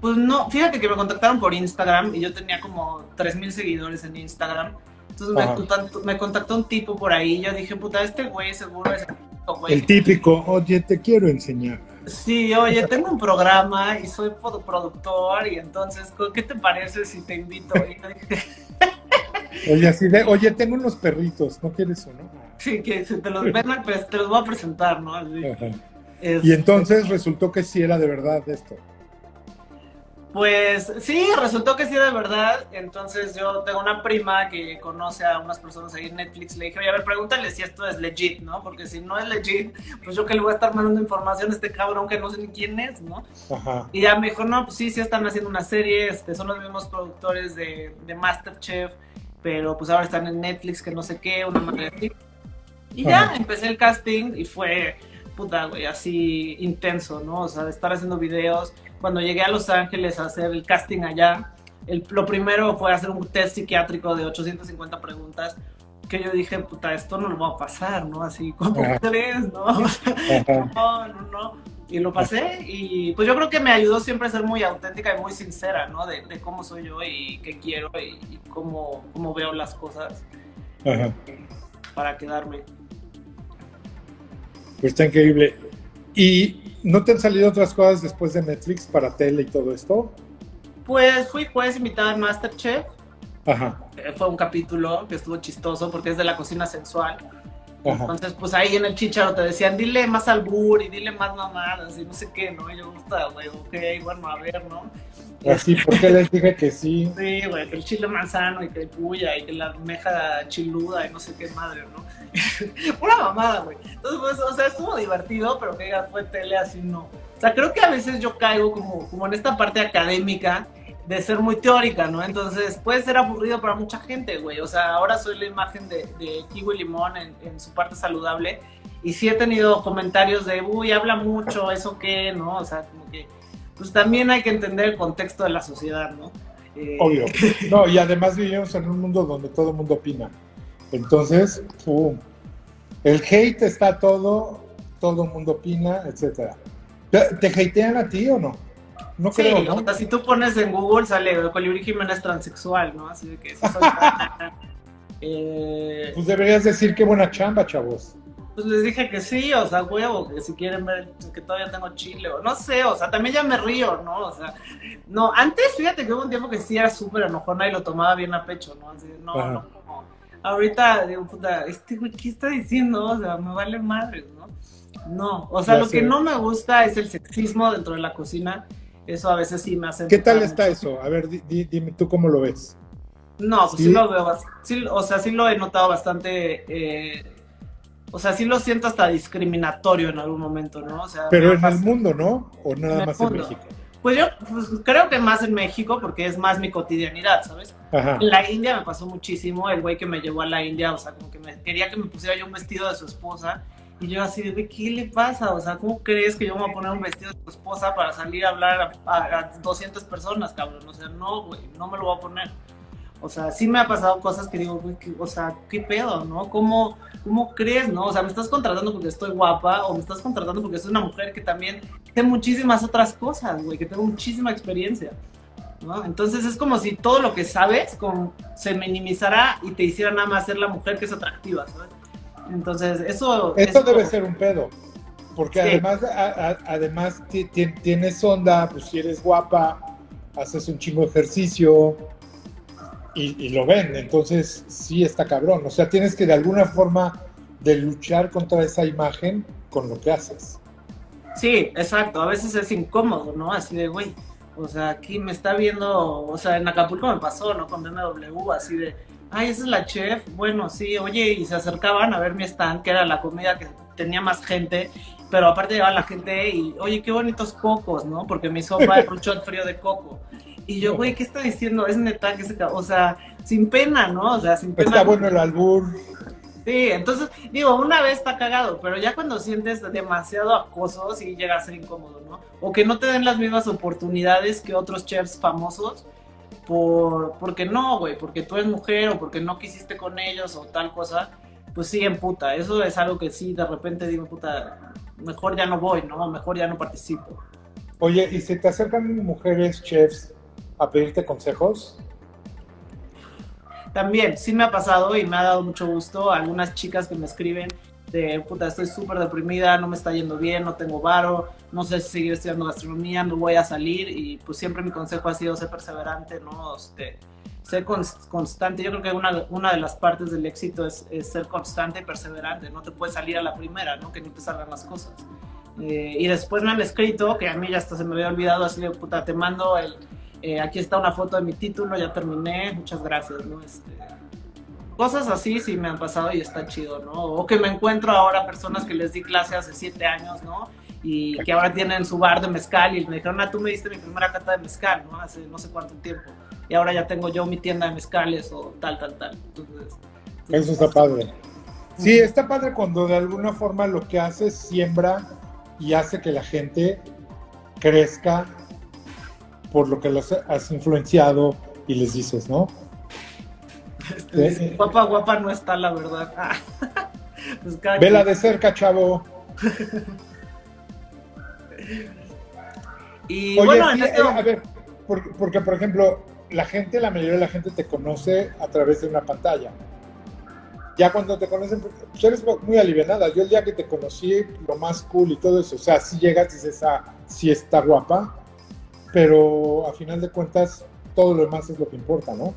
Pues no, fíjate que me contactaron por Instagram y yo tenía como 3.000 seguidores en Instagram. Entonces me contactó, me contactó, un tipo por ahí. Y yo dije, puta, este güey seguro es el güey. El típico, oye, te quiero enseñar. Sí, oye, tengo un programa y soy productor. Y entonces, ¿qué te parece si te invito? oye, así de, oye, tengo unos perritos, ¿no quieres uno? Sí, que te los, pues, te los voy a presentar, ¿no? y entonces resultó que sí era de verdad esto. Pues sí, resultó que sí de verdad. Entonces yo tengo una prima que conoce a unas personas ahí en Netflix. Le dije, oye, a ver, pregúntale si esto es legit, ¿no? Porque si no es legit, pues yo que le voy a estar mandando información a este cabrón que no sé ni quién es, ¿no? Ajá. Y ya me dijo, no, pues sí, sí están haciendo una serie. Este, son los mismos productores de, de Masterchef, pero pues ahora están en Netflix, que no sé qué, una madre así. Y ya empecé el casting y fue, puta, güey, así intenso, ¿no? O sea, de estar haciendo videos cuando llegué a Los Ángeles a hacer el casting allá, el, lo primero fue hacer un test psiquiátrico de 850 preguntas que yo dije, puta, esto no lo va a pasar, ¿no? Así, como tres, ¿no? no, no, no. Y lo pasé y pues yo creo que me ayudó siempre a ser muy auténtica y muy sincera, ¿no? De, cómo soy yo y qué quiero y, cómo, cómo, veo las cosas para quedarme. Pues está increíble. Y ¿No te han salido otras cosas después de Netflix para tele y todo esto? Pues fui juez invitado en Masterchef. Ajá. Eh, fue un capítulo que estuvo chistoso porque es de la cocina sensual. Entonces, pues ahí en el chicharo te decían, dile más albur y dile más mamadas y no sé qué, ¿no? Y yo, gusta, güey, ok, bueno, a ver, ¿no? Así, porque les dije que sí. Sí, güey, que el chile manzano y que el puya y que la meja chiluda y no sé qué madre, ¿no? Pura mamada, güey. Entonces, pues, o sea, estuvo divertido, pero que fue tele así, no. O sea, creo que a veces yo caigo como, como en esta parte académica de ser muy teórica, ¿no? Entonces puede ser aburrido para mucha gente, güey. O sea, ahora soy la imagen de, de Kiwi Limón en, en, su parte saludable y sí he tenido comentarios de, uy, habla mucho, eso qué, ¿no? O sea, como que, pues también hay que entender el contexto de la sociedad, ¿no? Eh... Obvio. No, y además vivimos en un mundo donde todo el mundo opina. Entonces, pum. El hate está todo, todo el mundo opina, etcétera. ¿Te hatean a ti o no? No sí, creo, ¿no? O sea, si tú pones en Google sale Colibrí Jiménez transexual, ¿no? Así que eso eh, Pues deberías decir qué buena chamba, chavos. Pues les dije que sí, o sea, huevo, que si quieren ver que todavía tengo chile, o no sé, o sea, también ya me río, ¿no? O sea, no, antes fíjate que hubo un tiempo que sí era súper enojona y lo tomaba bien a pecho, ¿no? Así, no, no, no. Ahorita digo, puta, este güey, ¿qué está diciendo? O sea, me vale madres, ¿no? No, o sea, lo que no me gusta es el sexismo dentro de la cocina eso a veces sí me hace... ¿Qué tal está eso? A ver, dime tú cómo lo ves. No, pues ¿Sí? lo veo, sí, o sea, sí lo he notado bastante, eh, o sea, sí lo siento hasta discriminatorio en algún momento, ¿no? O sea, Pero en el mundo, ¿no? ¿O nada más en México? Pues yo pues, creo que más en México porque es más mi cotidianidad, ¿sabes? En la India me pasó muchísimo, el güey que me llevó a la India, o sea, como que me, quería que me pusiera yo un vestido de su esposa y yo así de, ¿qué le pasa? O sea, ¿cómo crees que yo me voy a poner un vestido de tu esposa para salir a hablar a, 200 personas, cabrón? O sea, no, güey, no me lo voy a poner. O sea, sí me ha pasado cosas que digo, güey, o sea, ¿qué pedo, no? ¿Cómo, ¿Cómo crees, no? O sea, ¿me estás contratando porque estoy guapa o me estás contratando porque soy una mujer que también tiene muchísimas otras cosas, güey, que tengo muchísima experiencia? ¿no? Entonces es como si todo lo que sabes se minimizara y te hiciera nada más ser la mujer que es atractiva, ¿sabes? Entonces, eso... Esto debe ser un pedo. Porque Sí. además, a- a- además ti- ti- tienes onda, pues si eres guapa, haces un chingo de ejercicio y, y lo ven. Entonces, sí está cabrón. O sea, tienes que de alguna forma de luchar contra esa imagen con lo que haces. Sí, exacto. A veces es incómodo, ¿no? Así de, güey, o sea, aquí me está viendo, o sea, en Acapulco me pasó, ¿no? Con BMW, así de, ay, esa es la chef. Bueno, sí, oye, y se acercaban a ver mi stand, que era la comida que tenía más gente, pero aparte llegaba la gente y, oye, qué bonitos cocos, ¿no? Porque mi sopa es un shot frío de coco. Y yo, güey, ¿qué está diciendo? Es neta que se... O sea, sin pena, ¿no? O sea, sin pena. Está bueno el albur. Sí, entonces, digo, una vez está cagado, pero ya cuando sientes demasiado acoso, sí llega a ser incómodo, ¿no? O que no te den las mismas oportunidades que otros chefs famosos, por, porque no, güey, porque tú eres mujer o porque no quisiste con ellos o tal cosa, pues sí, en puta. Eso es algo que sí, de repente digo, puta, mejor ya no voy, ¿no? Mejor ya no participo. Oye, ¿y si te acercan mujeres chefs a pedirte consejos? También, sí me ha pasado y me ha dado mucho gusto. Algunas chicas que me escriben estoy súper deprimida, no me está yendo bien, no tengo varo, no sé si seguir estudiando gastronomía, no voy a salir. Y pues siempre mi consejo ha sido ser perseverante, ¿no? Este, ser cons- constante. Yo creo que una, una de las partes del éxito es, ser constante y perseverante. No te puedes salir a la primera, ¿no? Que ni te salgan las cosas. Eh, y después me han escrito, que a mí ya hasta se me había olvidado, así de puta, te mando el, eh, aquí está una foto de mi título, ya terminé, muchas gracias, ¿no? Este, cosas así sí me han pasado y está chido, ¿no? O que me encuentro ahora personas que les di clase hace siete años, ¿no? Y que ahora tienen su bar de mezcal y me dijeron, ah, tú me diste mi primera cata de mezcal, ¿no? Hace no sé cuánto tiempo. Y ahora ya tengo yo mi tienda de mezcales o tal, tal, tal. Entonces, Eso está padre. Sí, está padre cuando de alguna forma lo que haces siembra y hace que la gente crezca por lo que los has influenciado y les dices, ¿no? Este, dice, guapa, guapa no está, la verdad. Ah, pues Vela de cerca, chavo. Y Oye, bueno, sí, en este eh, a ver, porque, porque, por ejemplo, la gente, la mayoría de la gente te conoce a través de una pantalla. Ya cuando te conocen, pues eres muy alivianada. Yo el día que te conocí, lo más cool y todo eso, o sea, si llegas y dices, ah, sí está guapa, pero a final de cuentas, todo lo demás es lo que importa, ¿no?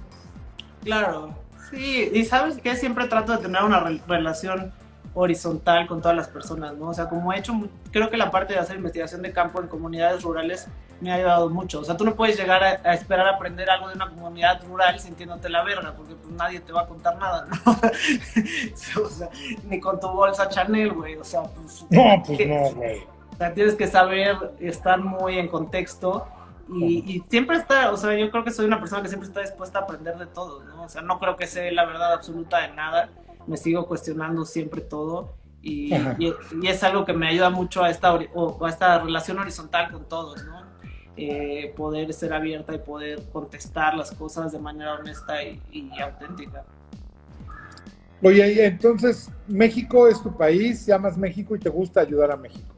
Claro, sí, y sabes que siempre trato de tener una re- relación horizontal con todas las personas, ¿no? O sea, como he hecho, creo que la parte de hacer investigación de campo en comunidades rurales me ha ayudado mucho. O sea, tú no puedes llegar a, a esperar a aprender algo de una comunidad rural sintiéndote la verga, porque pues nadie te va a contar nada, ¿no? o sea, ni con tu bolsa Chanel, güey, o sea, pues... No, pues no, güey. O sea, tienes que saber estar muy en contexto y, y siempre está, o sea, yo creo que soy una persona que siempre está dispuesta a aprender de todo, ¿no? O sea, no creo que sé la verdad absoluta de nada, me sigo cuestionando siempre todo y, y- y es algo que me ayuda mucho a esta, o- a esta relación horizontal con todos, ¿no? Eh, poder ser abierta y poder contestar las cosas de manera honesta y, auténtica. Oye, entonces, México es tu país, llamas México y te gusta ayudar a México.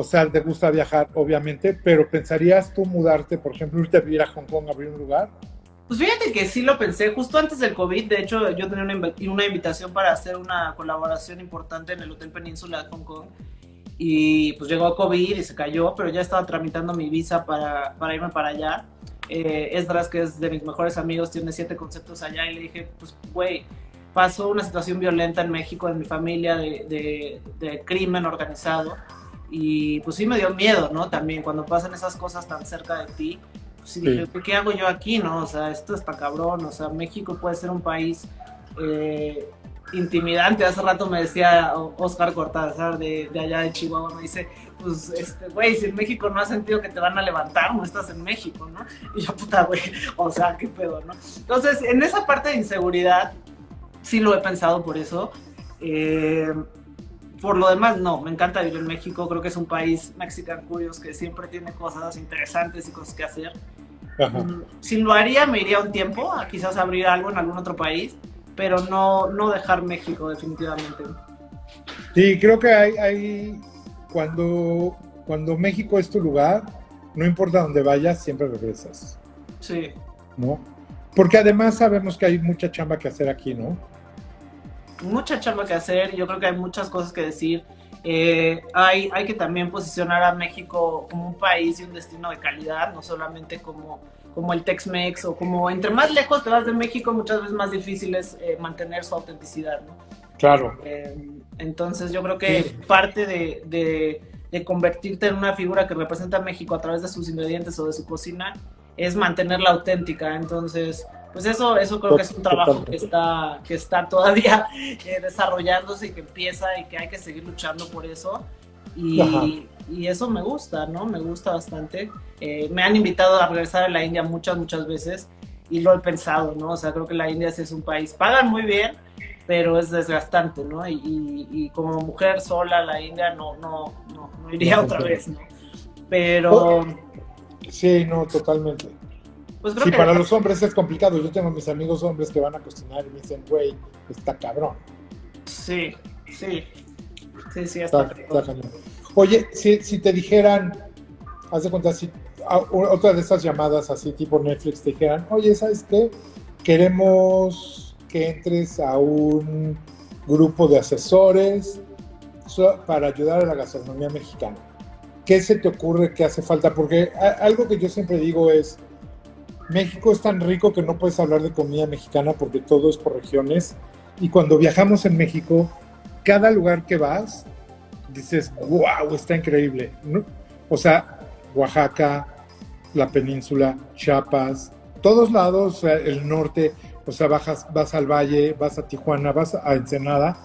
O sea, te gusta viajar, obviamente, pero ¿pensarías tú mudarte, por ejemplo, irte a vivir a Hong Kong, abrir un lugar? Pues fíjate que sí lo pensé justo antes del COVID. De hecho, yo tenía una, una invitación para hacer una colaboración importante en el Hotel Península de Hong Kong. Y pues llegó COVID y se cayó, pero ya estaba tramitando mi visa para, para irme para allá. Eh, Esdras, que es de mis mejores amigos, tiene siete conceptos allá y le dije, pues, güey, pasó una situación violenta en México, en mi familia, de, de, de crimen organizado. Y pues sí me dio miedo, ¿no? También cuando pasan esas cosas tan cerca de ti, pues sí, Sí. dije, ¿qué hago yo aquí, no? O sea, esto está cabrón, o sea, México puede ser un país eh, intimidante. Hace rato me decía Oscar Cortázar de, de allá de Chihuahua, me dice, pues, este, güey, si en México no has sentido que te van a levantar, no estás en México, ¿no? Y yo, puta, güey, o sea, qué pedo, ¿no? Entonces, en esa parte de inseguridad, sí lo he pensado por eso. Eh, por lo demás, no, me encanta vivir en México, creo que es un país Mexican Curious que siempre tiene cosas interesantes y cosas que hacer. Ajá. Mm, Si lo haría, me iría un tiempo a quizás abrir algo en algún otro país, pero no, no dejar México definitivamente. Sí, creo que hay, hay cuando, cuando México es tu lugar, no importa dónde vayas, siempre regresas, Sí, ¿no? Porque además sabemos que hay mucha chamba que hacer aquí, ¿no? Mucha chamba que hacer, yo creo que hay muchas cosas que decir. Eh, hay, hay que también posicionar a México como un país y un destino de calidad, no solamente como, como el Tex-Mex o como entre más lejos te vas de México, muchas veces más difícil es eh, mantener su autenticidad. ¿no? Claro. Eh, entonces yo creo que parte de, de, de, convertirte en una figura que representa a México a través de sus ingredientes o de su cocina es mantenerla auténtica. Entonces, pues eso, eso creo que es un trabajo que está, que está todavía eh, desarrollándose y que empieza y que hay que seguir luchando por eso. Y, y eso me gusta, ¿no? Me gusta bastante. Eh, me han invitado a regresar a la India muchas, muchas veces y lo he pensado, ¿no? O sea, creo que la India sí es un país, pagan muy bien, pero es desgastante, ¿no? Y, y, y como mujer sola a la India no, no, no, no iría otra vez, ¿no? Pero... Sí, no, totalmente. Pues creo sí, que para los hombres es complicado. Yo tengo mis amigos hombres que van a cocinar y me dicen, güey, está cabrón. Sí, sí. Sí, sí, está, está, está Oye, si, si, te dijeran, haz de cuenta, si otra de estas llamadas así tipo Netflix te dijeran, oye, ¿sabes qué? Queremos que entres a un grupo de asesores para ayudar a la gastronomía mexicana. ¿Qué se te ocurre que hace falta? Porque algo que yo siempre digo es, México es tan rico que no puedes hablar de comida mexicana porque todo es por regiones. Y cuando viajamos en México, cada lugar que vas, dices, wow, está increíble. O sea, Oaxaca, la península, Chiapas, todos lados, el norte, o sea, bajas, vas al valle, vas a Tijuana, vas a Ensenada,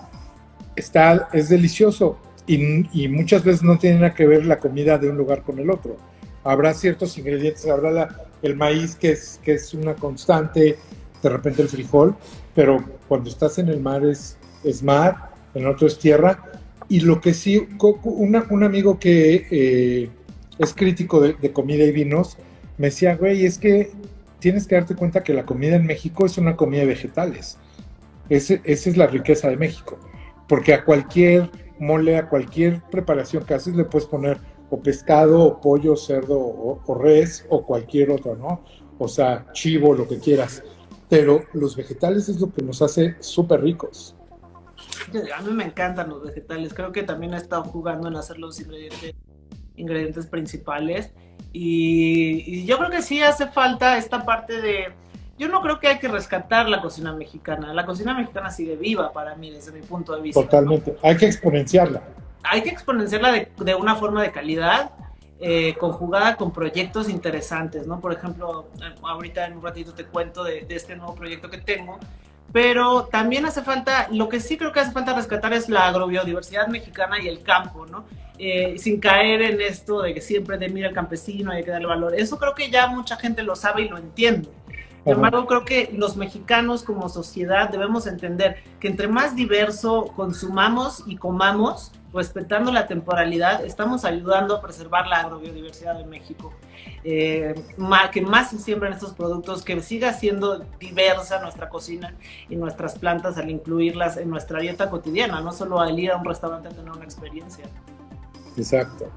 está, es delicioso. Y, y muchas veces no tiene nada que ver la comida de un lugar con el otro. Habrá ciertos ingredientes, habrá la, el maíz que es, que es una constante, de repente el frijol, pero cuando estás en el mar es, es mar, en otro es tierra. Y lo que sí, un amigo que eh, es crítico de, comida y vinos, me decía, güey, es que tienes que darte cuenta que la comida en México es una comida de vegetales. esa es la riqueza de México. Porque a cualquier mole, a cualquier preparación que haces, le puedes poner o pescado, o pollo, cerdo, o, res, o cualquier otro, ¿no? O sea, chivo, lo que quieras. Pero los vegetales es lo que nos hace súper ricos. A mí me encantan los vegetales. Creo que también he estado jugando en hacer los ingredientes, ingredientes principales. Y, y, yo creo que sí hace falta esta parte de... Yo no creo que hay que rescatar la cocina mexicana. La cocina mexicana sigue viva para mí desde mi punto de vista. Totalmente. Hay que exponenciarla hay que exponenciarla de, de una forma de calidad, eh, conjugada con proyectos interesantes, ¿no? Por ejemplo, ahorita en un ratito te cuento de, de, este nuevo proyecto que tengo, pero también hace falta, lo que sí creo que hace falta rescatar es la agrobiodiversidad mexicana y el campo, ¿no? Eh, sin caer en esto de que siempre de mira al campesino, hay que darle valor. Eso creo que ya mucha gente lo sabe y lo entiende. Sin embargo, creo que los mexicanos como sociedad debemos entender que entre más diverso consumamos y comamos, respetando la temporalidad, estamos ayudando a preservar la agrobiodiversidad de México. Eh, que más se siembren estos productos, que siga siendo diversa nuestra cocina y nuestras plantas al incluirlas en nuestra dieta cotidiana, no solo al ir a un restaurante a tener una experiencia. Exacto.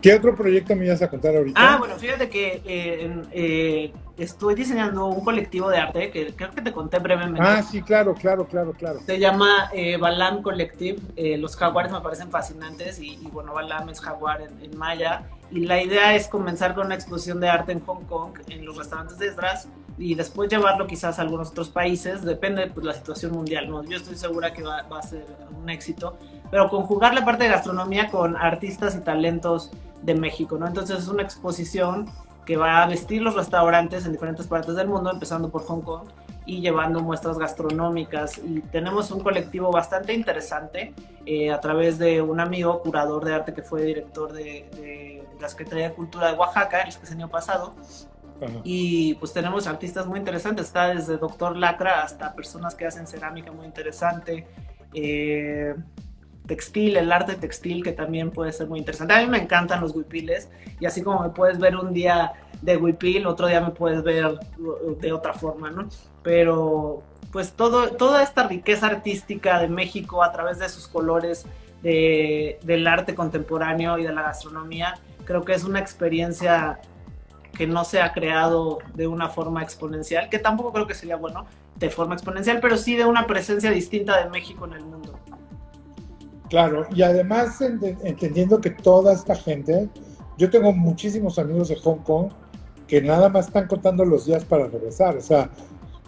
¿Qué otro proyecto me ibas a contar ahorita? Ah, bueno, fíjate que eh, eh, estoy diseñando un colectivo de arte que creo que te conté brevemente. Ah, sí, claro, claro, claro, claro. Se llama eh, Balam Collective. Eh, los jaguares me parecen fascinantes y, y bueno, Balam es jaguar en, en, maya. Y la idea es comenzar con una exposición de arte en Hong Kong, en los restaurantes de Esdras, y después llevarlo quizás a algunos otros países. Depende de pues, la situación mundial. ¿no? Yo estoy segura que va, va a ser un éxito pero conjugar la parte de gastronomía con artistas y talentos de México, ¿no? Entonces es una exposición que va a vestir los restaurantes en diferentes partes del mundo, empezando por Hong Kong y llevando muestras gastronómicas. Y tenemos un colectivo bastante interesante eh, a través de un amigo curador de arte que fue director de, de la Secretaría de Cultura de Oaxaca el año pasado. Ajá. Y pues tenemos artistas muy interesantes, está desde Doctor Lacra hasta personas que hacen cerámica muy interesante. Eh, textil, el arte textil, que también puede ser muy interesante. A mí me encantan los huipiles y así como me puedes ver un día de huipil, otro día me puedes ver de otra forma, ¿no? Pero pues todo, toda esta riqueza artística de México a través de sus colores, de, del arte contemporáneo y de la gastronomía, creo que es una experiencia que no se ha creado de una forma exponencial, que tampoco creo que sería bueno de forma exponencial, pero sí de una presencia distinta de México en el mundo. Claro, y además ent- entendiendo que toda esta gente, yo tengo muchísimos amigos de Hong Kong que nada más están contando los días para regresar, o sea,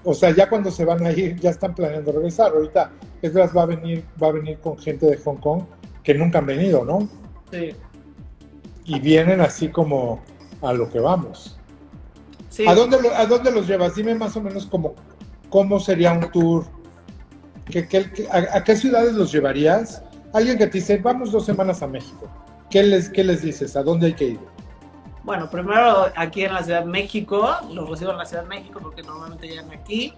o sea, ya cuando se van a ir ya están planeando regresar. Ahorita Esdras va a venir, va a venir con gente de Hong Kong que nunca han venido, ¿no? Sí. Y vienen así como a lo que vamos. Sí. ¿A dónde, ¿A dónde los llevas? Dime más o menos como, cómo sería un tour. ¿Qué, qué- qué- a, a qué ciudades los llevarías? Alguien que te dice, vamos dos semanas a México. ¿Qué les, qué les dices? ¿A dónde hay que ir? Bueno, primero aquí en la Ciudad de México, los recibo en la Ciudad de México porque normalmente llegan aquí.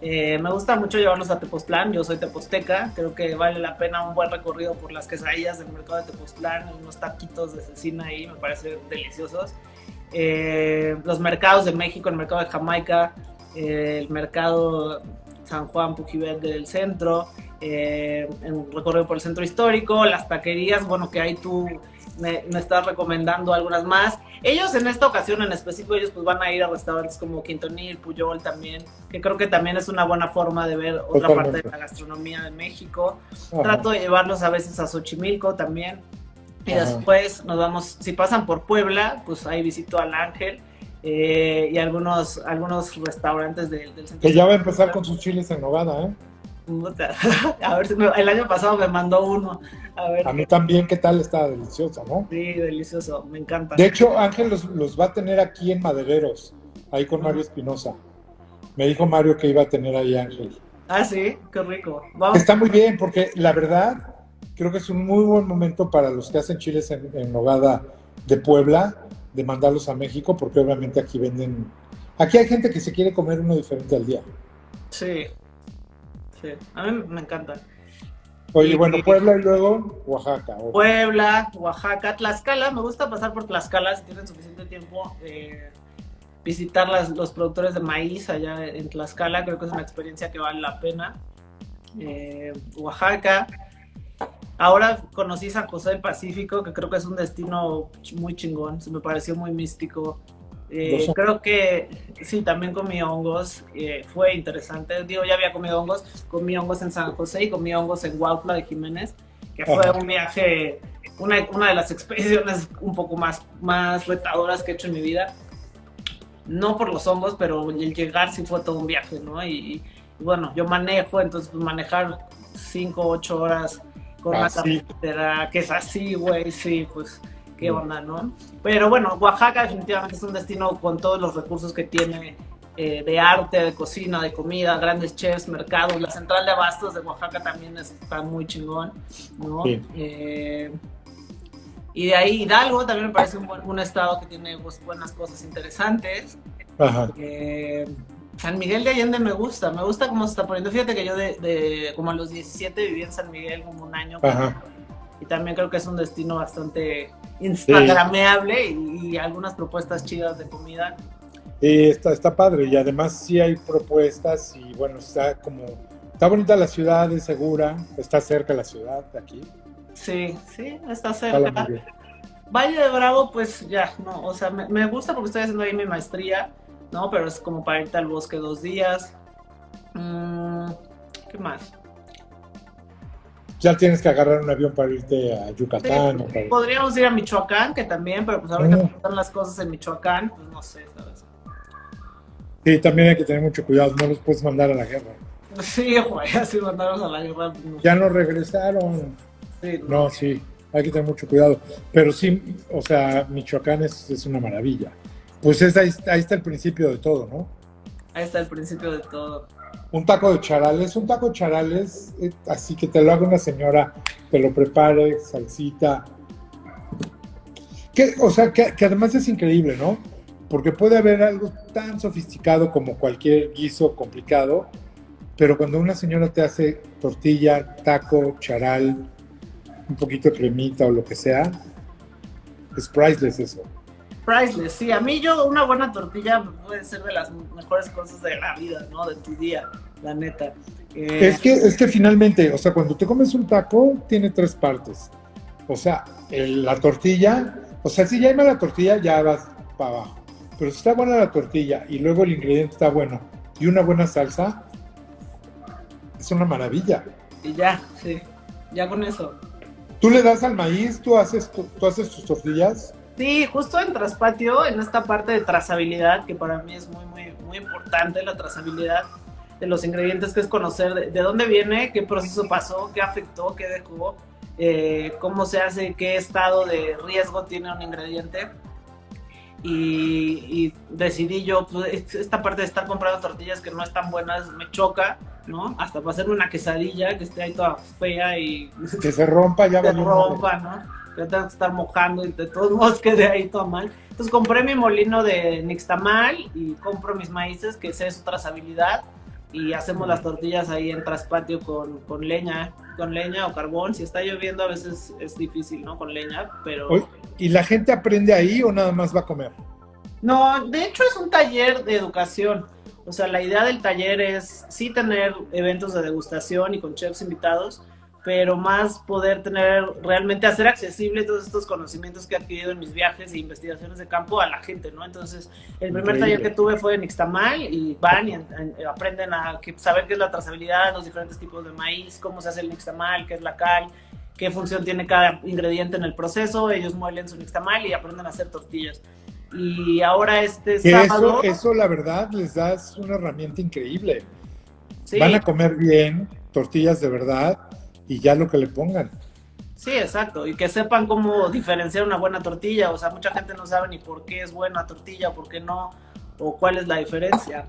Eh, me gusta mucho llevarlos a Tepoztlán, yo soy teposteca, creo que vale la pena un buen recorrido por las quesadillas del mercado de Tepoztlán, unos taquitos de cecina ahí, me parecen deliciosos. Eh, los mercados de México, el mercado de Jamaica, eh, el mercado San Juan Pujibet del centro, eh, un recorrido por el centro histórico, las taquerías, bueno, que ahí tú me, me estás recomendando algunas más. Ellos en esta ocasión en específico, ellos pues van a ir a restaurantes como Quintonil, Puyol también, que creo que también es una buena forma de ver otra Totalmente. parte de la gastronomía de México. Ajá. Trato de llevarlos a veces a Xochimilco también. Y Ajá. después nos vamos, si pasan por Puebla, pues ahí visito al Ángel eh, y algunos, algunos restaurantes del, del centro. Que ya va a empezar con sus chiles en nogada, ¿eh? A ver, el año pasado me mandó uno. A ver, A mí también, ¿qué tal? Está deliciosa, ¿no? sí, delicioso, me encanta. De hecho, Ángel los, los va a tener aquí en Madereros, ahí con Mario Espinosa. Me dijo Mario que iba a tener ahí Ángel. Ah, sí, qué rico. Vamos. Está muy bien, porque la verdad, creo que es un muy buen momento para los que hacen chiles en, en nogada de Puebla, de mandarlos a México, porque obviamente aquí venden... Aquí hay gente que se quiere comer uno diferente al día. Sí. Sí, a mí me encanta. Oye, Y- bueno, Puebla y luego Oaxaca. Puebla, Oaxaca, Tlaxcala. Me gusta pasar por Tlaxcala si tienen suficiente tiempo. eh, visitar las- los productores de maíz allá en Tlaxcala. Creo que es una experiencia que vale la pena. Eh, Oaxaca. Ahora conocí San José del Pacífico, que creo que es un destino muy chingón. Se me pareció muy místico. Eh, creo que sí, también comí hongos. eh, fue interesante. Digo, ya había comido hongos. Comí hongos en San José y comí hongos en Huautla de Jiménez, que fue Ajá. un viaje, una, una de las expediciones un poco más, más retadoras que he hecho en mi vida. No por los hongos, pero el llegar sí fue todo un viaje, ¿no? Y, y bueno, yo manejo, entonces pues, manejar 5 o 8 horas Así. carretera que es así, güey, sí, pues qué onda, ¿no? Pero bueno, Oaxaca definitivamente es un destino con todos los recursos que tiene eh, de arte, de cocina, de comida, grandes chefs, mercados. La central de abastos de Oaxaca también está muy chingón, ¿no? Sí. Eh, y de ahí Hidalgo también me parece un, buen- un estado que tiene pues, buenas cosas interesantes. Ajá. Eh, San Miguel de Allende me gusta, me gusta cómo se está poniendo. Fíjate que yo de, de- como a los 17 viví en San Miguel como un año. Ajá. Y también creo que es un destino bastante instagrameable y, y algunas propuestas chidas de comida. Y está, está padre, y además sí hay propuestas, y bueno, está como. Está bonita la ciudad, es segura, está cerca la ciudad de aquí. Sí, sí, está cerca. Valle de Bravo, pues ya, no, o sea, me, me gusta porque estoy haciendo ahí mi maestría, ¿no? Pero es como para irte al bosque dos días. Mm, ¿Qué más? Ya tienes que agarrar un avión para irte a Sí, Yucatán. o para- podríamos ir a Michoacán, que también, pero pues ahorita Mm. están las cosas en Michoacán, pues no sé, ¿sabes? Sí, también hay que tener mucho cuidado, no los puedes mandar a la guerra. Sí, güey, así a la guerra. pues, no. Ya no regresaron. Sí, No, sí, hay que tener mucho cuidado. Pero sí, o sea, Michoacán es, es una maravilla. Pues es, ahí, ahí está el principio de todo, ¿no? Ahí está el principio de todo. Un taco de charales, un taco de charales, eh, así que te lo haga una señora, te lo prepare, salsita. Que, o sea, que, que además es increíble, ¿no? Porque puede haber algo tan sofisticado como cualquier guiso complicado, pero cuando una señora te hace tortilla, taco, charal, un poquito de cremita o lo que sea, es priceless eso. Priceless, sí, a mí yo una buena tortilla puede ser de las mejores cosas de la vida, ¿no? De tu día, la neta. Eh, Es que, es que finalmente, o sea, cuando te comes un taco, tiene tres partes. O sea, el- la tortilla, o sea, si ya hay mala tortilla, ya vas para abajo. Pero si está buena la tortilla y luego el ingrediente está bueno y una buena salsa, es una maravilla. Y ya, sí, ya con eso. ¿Tú le das al maíz? ¿Tú haces, tú, haces tus tortillas? Sí, justo en Traspatio, en esta parte de trazabilidad, que para mí es muy, muy, muy importante la trazabilidad de los ingredientes, que es conocer de, dónde viene, qué proceso pasó, qué afectó, qué dejó, eh, cómo se hace, qué estado de riesgo tiene un ingrediente. Y, decidí yo, pues, esta parte de estar comprando tortillas que no están buenas me choca, ¿no? Hasta para hacerme una quesadilla que esté ahí toda fea y... Que se rompa ya. Se rompa, ¿no? Que tengo que estar mojando y de todos modos quede ahí todo mal. Entonces compré mi molino de nixtamal y compro mis maíces, que esa es trazabilidad y hacemos las tortillas ahí en traspatio con, con leña, con leña o carbón. Si está lloviendo a veces es difícil, ¿no? Con leña, pero... ¿Y la gente aprende ahí o nada más va a comer? No, de hecho es un taller de educación. O sea, la idea del taller es sí tener eventos de degustación y con chefs invitados, pero más poder tener, realmente hacer accesible todos estos conocimientos que he adquirido en mis viajes e investigaciones de campo a la gente, ¿no? Entonces, el primer taller que tuve fue en Ixtamal y van y aprenden a saber qué es la trazabilidad, los diferentes tipos de maíz, cómo se hace el nixtamal, qué es la cal, qué función tiene cada ingrediente en el proceso, ellos muelen su nixtamal y aprenden a hacer tortillas. Y ahora este sábado... Eso, eso la verdad les das una herramienta increíble. Van a comer bien, tortillas de verdad, y ya lo que le pongan. Sí, exacto, y que sepan cómo diferenciar una buena tortilla, o sea, mucha gente no sabe ni por qué es buena tortilla, por qué no, o cuál es la diferencia.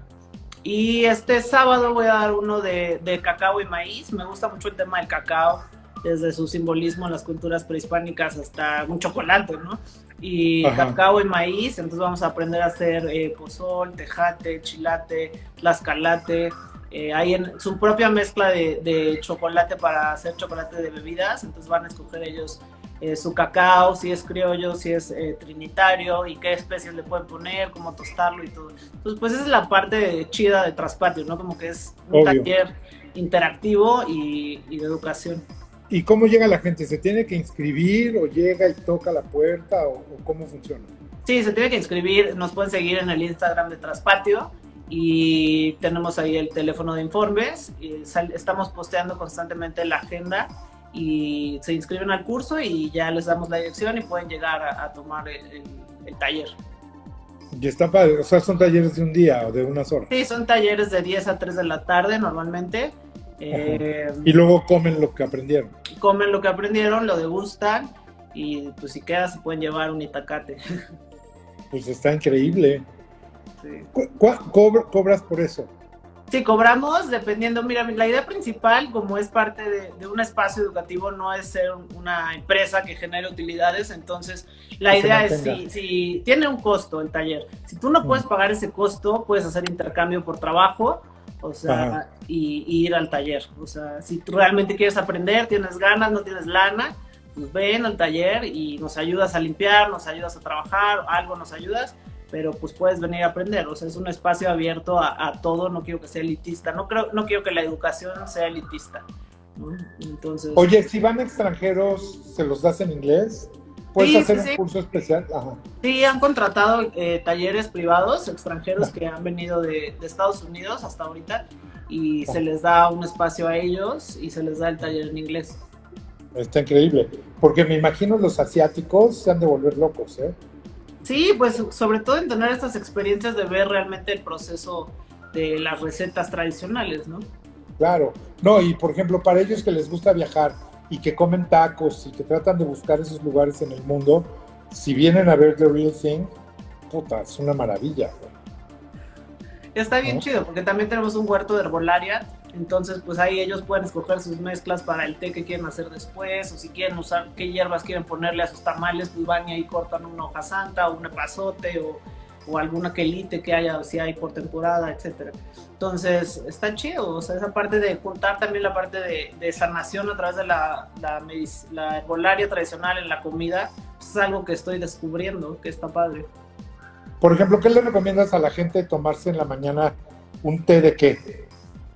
Y este sábado voy a dar uno de, de cacao y maíz, me gusta mucho el tema del cacao, desde su simbolismo en las culturas prehispánicas hasta un chocolate, ¿no? Y cacao y maíz, entonces vamos a aprender a hacer eh, pozol, tejate, chilate, tlaxcalate, eh, hay en su propia mezcla de, chocolate para hacer chocolate de bebidas, entonces van a escoger ellos eh, su cacao, si es criollo, si es eh, trinitario y qué especies le pueden poner, cómo tostarlo y todo. Entonces, pues esa es la parte chida de Traspatio, ¿no? Como que es un taller interactivo y, de educación. ¿Y cómo llega la gente? ¿Se tiene que inscribir o llega y toca la puerta o, o cómo funciona? Sí, se tiene que inscribir, nos pueden seguir en el Instagram de Traspatio y tenemos ahí el teléfono de informes. Y estamos posteando constantemente la agenda y se inscriben al curso y ya les damos la dirección y pueden llegar a, tomar el, taller. Y está padre, o sea, son talleres de un día o de unas horas. Sí, son talleres de 10 a 3 de la tarde normalmente. Eh, y luego comen lo que aprendieron. Comen lo que aprendieron, lo degustan y pues si queda se pueden llevar un itacate. Pues está increíble. ¿Cobras por eso? Sí, cobramos dependiendo. Mira, la idea principal, como es parte de, un espacio educativo, no es ser una empresa que genere utilidades. Entonces, la idea es si, tiene un costo el taller. Si tú no puedes mm. pagar ese costo, puedes hacer intercambio por trabajo, o sea, y, ir al taller. O sea, si tú realmente quieres aprender, tienes ganas, no tienes lana, pues ven al taller y nos ayudas a limpiar, nos ayudas a trabajar, algo nos ayudas pero pues puedes venir a aprender, o sea, es un espacio abierto a, todo, no quiero que sea elitista, no, creo, no quiero que la educación sea elitista. Entonces... Oye, si van extranjeros, ¿se los das en inglés? ¿Puedes hacer un curso especial? Sí, han contratado eh, talleres privados extranjeros que han venido de, Estados Unidos hasta ahorita y se les da un espacio a ellos y se les da el taller en inglés. Está increíble, porque me imagino los asiáticos se han de volver locos, ¿eh? Sí, pues sobre todo en tener estas experiencias de ver realmente el proceso de las recetas tradicionales, ¿no? Claro, no, y por ejemplo, para ellos que les gusta viajar y que comen tacos y que tratan de buscar esos lugares en el mundo, si vienen a ver The Real Thing, puta, es una maravilla. Está bien chido, porque también tenemos un huerto de herbolaria entonces, pues ahí ellos pueden escoger sus mezclas para el té que quieren hacer después, o si quieren usar qué hierbas quieren ponerle a sus tamales, pues van y ahí cortan una hoja santa o un pasote o, o alguna quelite que haya, si hay por temporada, etcétera. Entonces, está chido, o sea, esa parte de juntar también la parte de, sanación a través de la, la, la herbolaria tradicional en la comida, pues, es algo que estoy descubriendo, que está padre. Por ejemplo, ¿qué le recomiendas a la gente tomarse en la mañana un té de qué?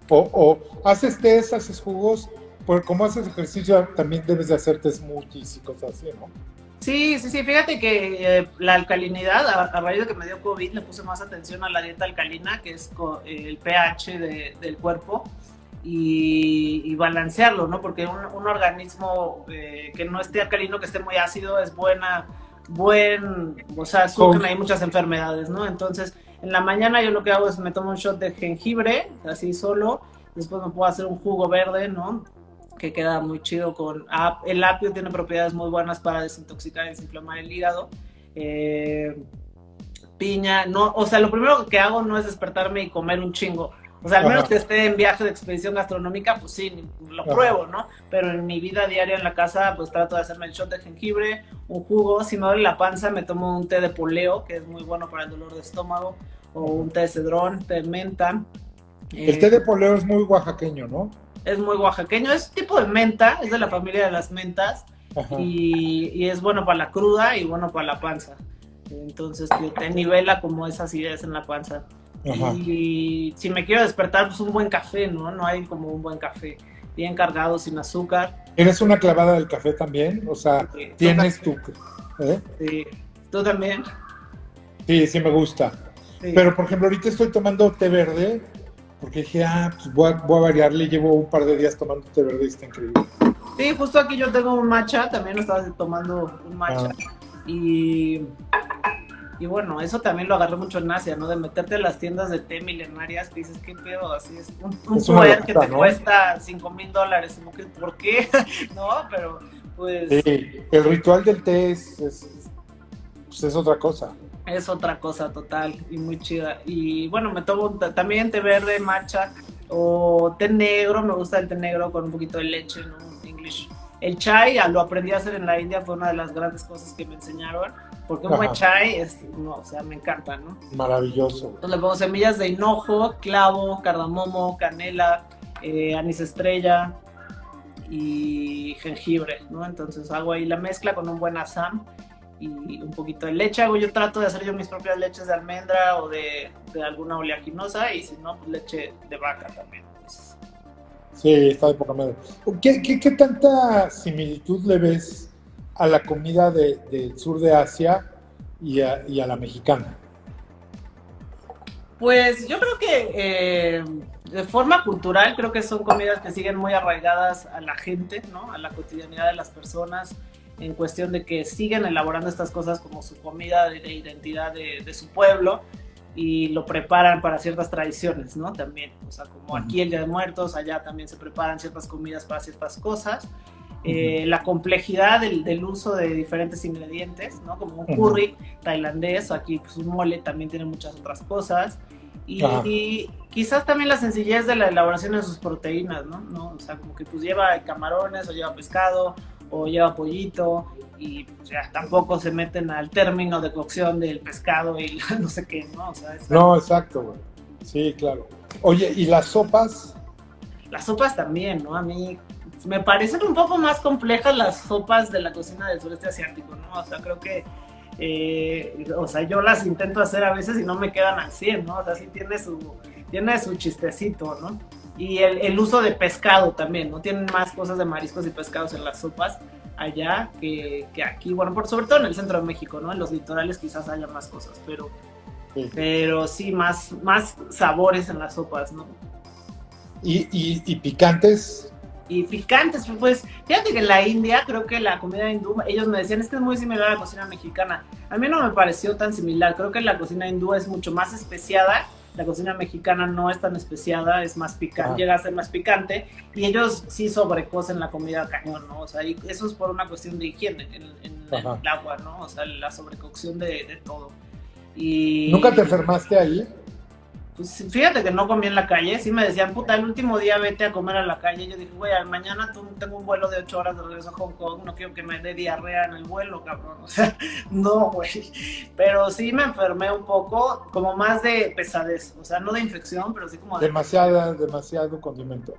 O, haces test, haces jugos, pues como haces ejercicio también debes de hacerte smoothies y cosas así, ¿no? Sí, sí, sí, fíjate que eh, la alcalinidad, a, raíz de que me dio COVID, le puse más atención a la dieta alcalina, que es eh, el pH del cuerpo. y, balancearlo, ¿no? Porque un, organismo eh, que no esté alcalino, que esté muy ácido, es buena, buen, o sea, surgen hay muchas enfermedades, ¿no? Entonces, en la mañana yo lo que hago es me tomo un shot de jengibre, así solo, después me puedo hacer un jugo verde, ¿no? Que queda muy chido con... El apio tiene propiedades muy buenas para desintoxicar y desinflamar el hígado. Eh, piña, no, o sea, lo primero que hago no es despertarme y comer un chingo o sea, al menos que esté en viaje de expedición gastronómica, pues sí, lo pruebo, ¿no? Pero en mi vida diaria en la casa, pues trato de hacerme el shot de jengibre, un jugo. Si me duele la panza, me tomo un té de poleo, que es muy bueno para el dolor de estómago, o un té de cedrón, té de menta. El té de poleo es muy oaxaqueño, ¿no? Es muy oaxaqueño, es tipo de menta, es de la familia de las mentas. Y, y, es bueno para la cruda y bueno para la panza. Entonces te nivela como esas ideas en la panza. Y si me quiero despertar, pues un buen café, ¿no? No hay como un buen café bien cargado, sin azúcar. ¿Eres una clavada del café también? O sea, tienes tu... ¿eh? Sí, ¿tú también? Sí, sí me gusta. Pero, por ejemplo, ahorita estoy tomando té verde, porque dije, ah, pues voy a, voy a variarle, llevo un par de días tomando té verde y está increíble. Sí, justo aquí yo tengo un matcha, también estaba tomando un matcha. Ah. Y y bueno, eso también lo agarré mucho en Asia, ¿no? De meterte en las tiendas de té milenarias que dices, ¿qué pedo? Así es un, un que te cuesta 5 mil dólares. ¿Por qué? no, pero pues... Sí, el ritual del té es, es, pues es otra cosa. Es otra cosa total y muy chida. Y bueno, me tomo también té verde, matcha o té negro. Me gusta el té negro con un poquito de leche, ¿no? English. El chai, lo aprendí a hacer en la India, fue una de las grandes cosas que me enseñaron porque un buen chai es, no, o sea, me encanta, ¿no? Maravilloso. Entonces le pongo semillas de hinojo, clavo, cardamomo, canela, eh, anís estrella y jengibre, ¿no? Entonces hago ahí la mezcla con un buen asam y un poquito de leche. Hago, yo trato de hacer yo mis propias leches de almendra o de, alguna oleaginosa y si no, pues leche de vaca también. Sí, está de poca madre. ¿Qué, qué, qué tanta similitud le ves a la comida del sur de Asia y a, la mexicana? Pues yo creo que eh, de forma cultural creo que son comidas que siguen muy arraigadas a la gente, ¿no? A la cotidianidad de las personas, en cuestión de que siguen elaborando estas cosas como su comida de, identidad de, su pueblo y lo preparan para ciertas tradiciones, ¿no? También, o sea, como aquí el Día de Muertos, allá también se preparan ciertas comidas para ciertas cosas. Eh, la complejidad del, uso de diferentes ingredientes, ¿no? Como un curry tailandés, aquí pues un mole también tiene muchas otras cosas. Y, quizás también la sencillez de la elaboración de sus proteínas, ¿no? ¿no? O sea, como que pues lleva camarones o lleva pescado o lleva pollito y pues ya tampoco se meten al término de cocción del pescado y no sé qué, ¿no? O sea, no, exacto, Sí, claro. Oye, ¿y las sopas? Las sopas también, ¿no? A mí me parecen un poco más complejas las sopas de la cocina del sureste asiático, ¿no? O sea, creo que, eh, o sea, yo las intento hacer a veces y no me quedan al 100, ¿no? O sea, sí tiene su, tiene su chistecito, ¿no? Y el, uso de pescado también, ¿no? Tienen más cosas de mariscos y pescados en las sopas allá que, aquí, bueno, por, sobre todo en el centro de México, ¿no? En los litorales quizás haya más cosas, pero sí, pero sí más, más sabores en las sopas, ¿no? ¿Y, y picantes? Y picantes. Pues fíjate que en la India creo que la comida hindú, ellos me decían es que es muy similar a la cocina mexicana. A mí no me pareció tan similar. Creo que la cocina hindú es mucho más especiada. La cocina mexicana no es tan especiada, es más picante, ah. llega a ser más picante. Y ellos sí sobrecocen la comida cañón, ¿no? O sea, eso es por una cuestión de higiene en, el agua, ¿no? O sea, la sobrecocción de, de todo. Y... ¿Nunca te enfermaste ahí? Pues fíjate que no comí en la calle, sí me decían, puta, el último día vete a comer a la calle. Yo dije, güey, mañana tengo un vuelo de 8 horas de regreso a Hong Kong, no quiero que me dé diarrea en el vuelo, cabrón. O sea, no, güey. Pero sí me enfermé un poco, como más de pesadez, o sea, no de infección, pero sí como de... Demasiada, demasiado condimento.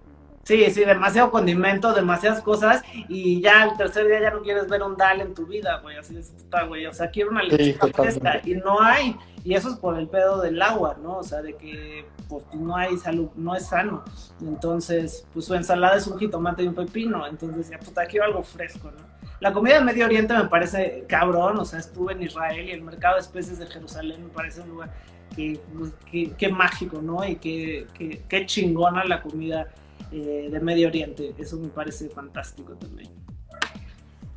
Sí, sí, demasiado condimento, demasiadas cosas, y ya el tercer día ya no quieres ver un dal en tu vida, güey, así es, puta, güey, o sea, quiero una leche fresca, y no hay, y eso es por el pedo del agua, ¿no? O sea, de que pues no hay salud, no es sano, entonces, pues su ensalada es un jitomate y un pepino, entonces ya, puta, quiero algo fresco, ¿no? La comida del Medio Oriente me parece cabrón, o sea, estuve en Israel y el mercado de especies de Jerusalén me parece un lugar que, pues, que, mágico, ¿no? Y que, que, que chingona la comida eh, de Medio Oriente. Eso me parece fantástico también.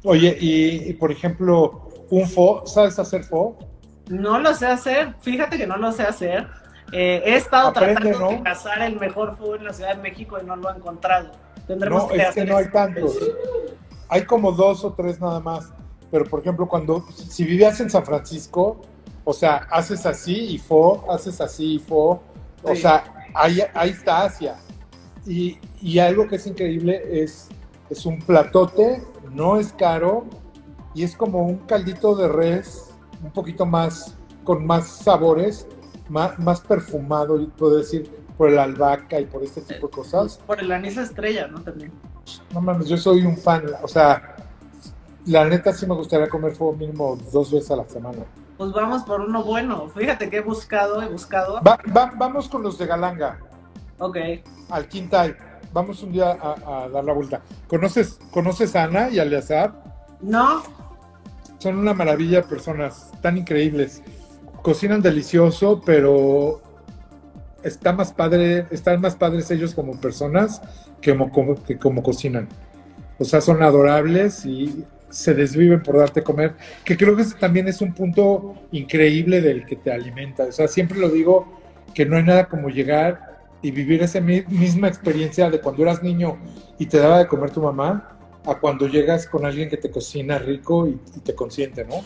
Oye, y, y, por ejemplo, un fo, ¿sabes hacer fo? No lo sé hacer, fíjate que no lo sé hacer. Eh, he estado Aprende, tratando ¿no? de cazar el mejor fútbol en la Ciudad de México y no lo he encontrado. Tendremos No, que es que hacer no hay tantos. Hay como dos o tres nada más. Pero por ejemplo, cuando si vivías en San Francisco, o sea, haces así y fo, haces así y fo, o Sí. sea, ahí, ahí está Asia. Y, y algo que es increíble es, es un platote, no es caro y es como un caldito de res, un poquito más, con más sabores, más, más perfumado, puedo decir, por el albahaca y por este tipo de cosas. Por el anís estrella, ¿no? También. No mames, yo soy un fan, o sea, la neta sí me gustaría comer fuego mínimo dos veces a la semana. Pues vamos por uno bueno. Fíjate que he buscado, he buscado. Va- va- vamos con los de Galanga, Ok. al Quintal. Vamos un día a, a dar la vuelta. ¿Conoces, ¿Conoces a Ana y a Eleazar? No, Son una maravilla de personas, tan increíbles. Cocinan delicioso, pero está más padre, están más padres ellos como personas que como, como- que como cocinan. O sea, son adorables y se desviven por darte comer, que creo que ese también es un punto increíble del que te alimenta. O sea, siempre lo digo que no hay nada como llegar y vivir esa mi- misma experiencia de cuando eras niño y te daba de comer tu mamá, a cuando llegas con alguien que te cocina rico y, y te consiente, ¿no?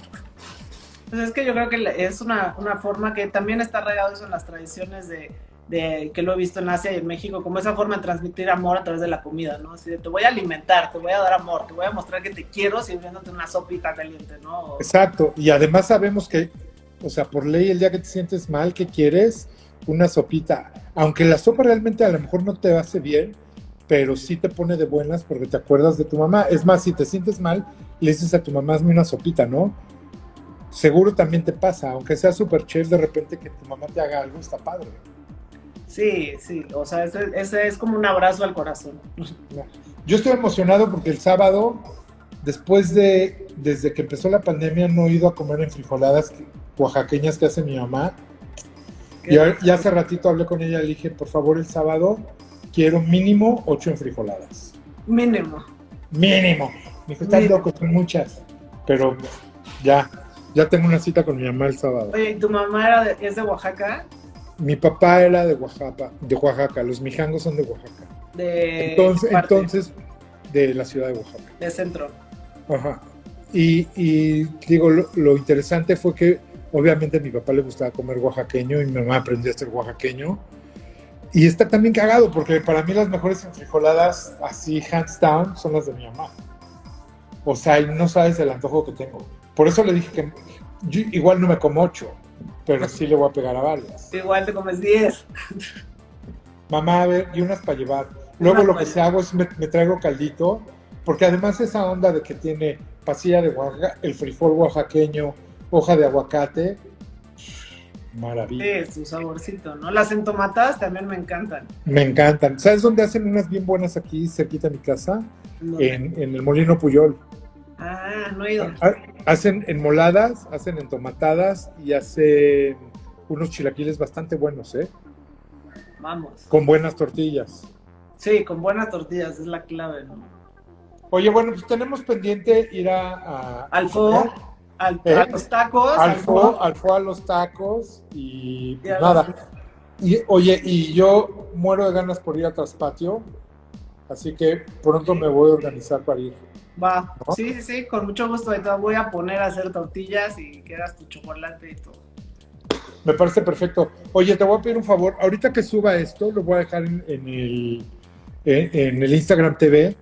pues es que yo creo que es una, una forma que también está arraigado eso en las tradiciones de, de- que lo he visto en Asia y en México, como esa forma de transmitir amor a través de la comida, ¿no? Así de, te voy a alimentar, te voy a dar amor, te voy a mostrar que te quiero sirviéndote una sopita caliente, ¿no? Exacto, y además sabemos que, o sea, por ley el día que te sientes mal, ¿qué quieres? Una sopita. Aunque la sopa realmente a lo mejor no te hace bien, pero sí te pone de buenas porque te acuerdas de tu mamá. Es más, si te sientes mal, le dices a tu mamá, hazme una sopita, ¿no? Seguro también te pasa, aunque sea super chef, de repente que tu mamá te haga algo, está padre. Sí, sí, o sea, ese, ese es como un abrazo al corazón. Yo estoy emocionado porque el sábado, después de, desde que empezó la pandemia, no he ido a comer en frijoladas oaxaqueñas que hace mi mamá. Y, a- y hace ratito hablé con ella, le dije, por favor, el sábado quiero mínimo ocho enfrijoladas. Mínimo. Mínimo. Me dijo, estás loco, son muchas. Pero ya, ya tengo una cita con mi mamá el sábado. Oye, ¿y tu mamá era de- es de Oaxaca? Mi papá era de Oaxaca, de Oaxaca, los mijangos son de Oaxaca. De Entonces, entonces, de la ciudad de Oaxaca. De centro. Ajá. Y, y digo, lo, lo interesante fue que obviamente a mi papá le gustaba comer oaxaqueño y mi mamá aprendió a ser oaxaqueño. Y está también cagado porque para mí las mejores enfrijoladas, así hands down, son las de mi mamá. O sea, y no sabes el antojo que tengo. Por eso le dije que yo igual no me como ocho, pero sí le voy a pegar a varias. Igual te comes 10. Mamá, a ver, y unas para llevar. Luego lo que se hago es me, me traigo caldito, porque además esa onda de que tiene pasilla de Oaxaca, el frijol oaxaqueño, hoja de aguacate, maravilla. Sí, su saborcito, ¿no? Las entomatadas también me encantan. Me encantan. ¿Sabes dónde hacen unas bien buenas aquí, cerquita de mi casa? No. En, en el Molino Puyol. Ah, no he ido. Ha- Hacen enmoladas, hacen entomatadas y hacen unos chilaquiles bastante buenos, ¿eh? Vamos. Con buenas tortillas. Sí, con buenas tortillas, es la clave, ¿no? Oye, bueno, pues tenemos pendiente ir a... a- Al fo, al, ¿Eh? a los tacos, al fo. al fo a los tacos y nada. los- Y, oye, y yo muero de ganas por ir a Traspatio, así que pronto me voy a organizar para ir. Va, ¿No? sí, sí, sí, con mucho gusto. Ahorita voy a poner a hacer tortillas y que hagas tu chocolate y todo. Me parece perfecto. Oye, te voy a pedir un favor. Ahorita que suba esto, lo voy a dejar en, en el, en, en el Instagram TV.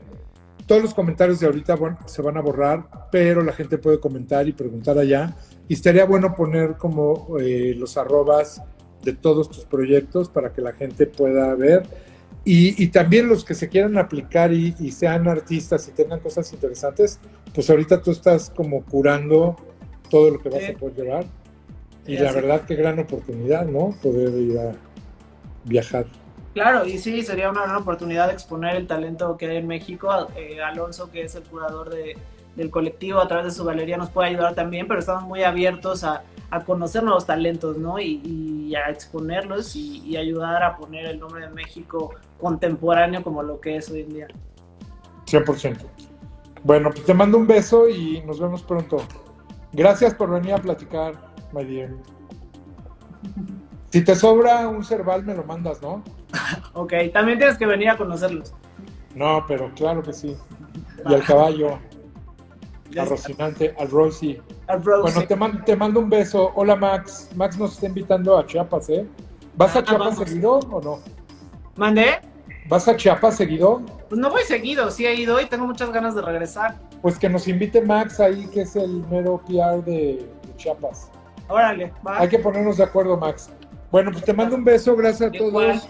Todos los comentarios de ahorita bueno, se van a borrar, pero la gente puede comentar y preguntar allá. Y estaría bueno poner como eh, los arrobas de todos tus proyectos para que la gente pueda ver. Y, y también los que se quieran aplicar y, y sean artistas y tengan cosas interesantes, pues ahorita tú estás como curando todo lo que vas Sí. a poder llevar. Y Sí, la así. verdad, qué gran oportunidad, ¿no? Poder ir a viajar. Claro, y sí, sería una gran oportunidad de exponer el talento que hay en México. Eh, Alonso, que es el curador de, del colectivo a través de su galería nos puede ayudar también, pero estamos muy abiertos a, conocer nuevos talentos, ¿no? Y, a exponerlos y, ayudar a poner el nombre de México contemporáneo como lo que es hoy en día. 100%. Bueno, pues te mando un beso y nos vemos pronto. Gracias por venir a platicar, dear. Si te sobra un cerval, me lo mandas, ¿no? ok, también tienes que venir a conocerlos. No, pero claro que sí. Y al caballo. A Rocinante, al Rosie. Bueno, te, mando, te mando un beso. Hola, Max. Max nos está invitando a Chiapas, ¿eh? ¿Vas a ah, Chiapas seguido o no? ¿Mandé? ¿Vas a Chiapas seguido? Pues no voy seguido, sí he ido y tengo muchas ganas de regresar. Pues que nos invite Max ahí, que es el mero PR de, Chiapas. Órale, va. Hay que ponernos de acuerdo, Max. Bueno, pues te mando un beso, gracias a todos.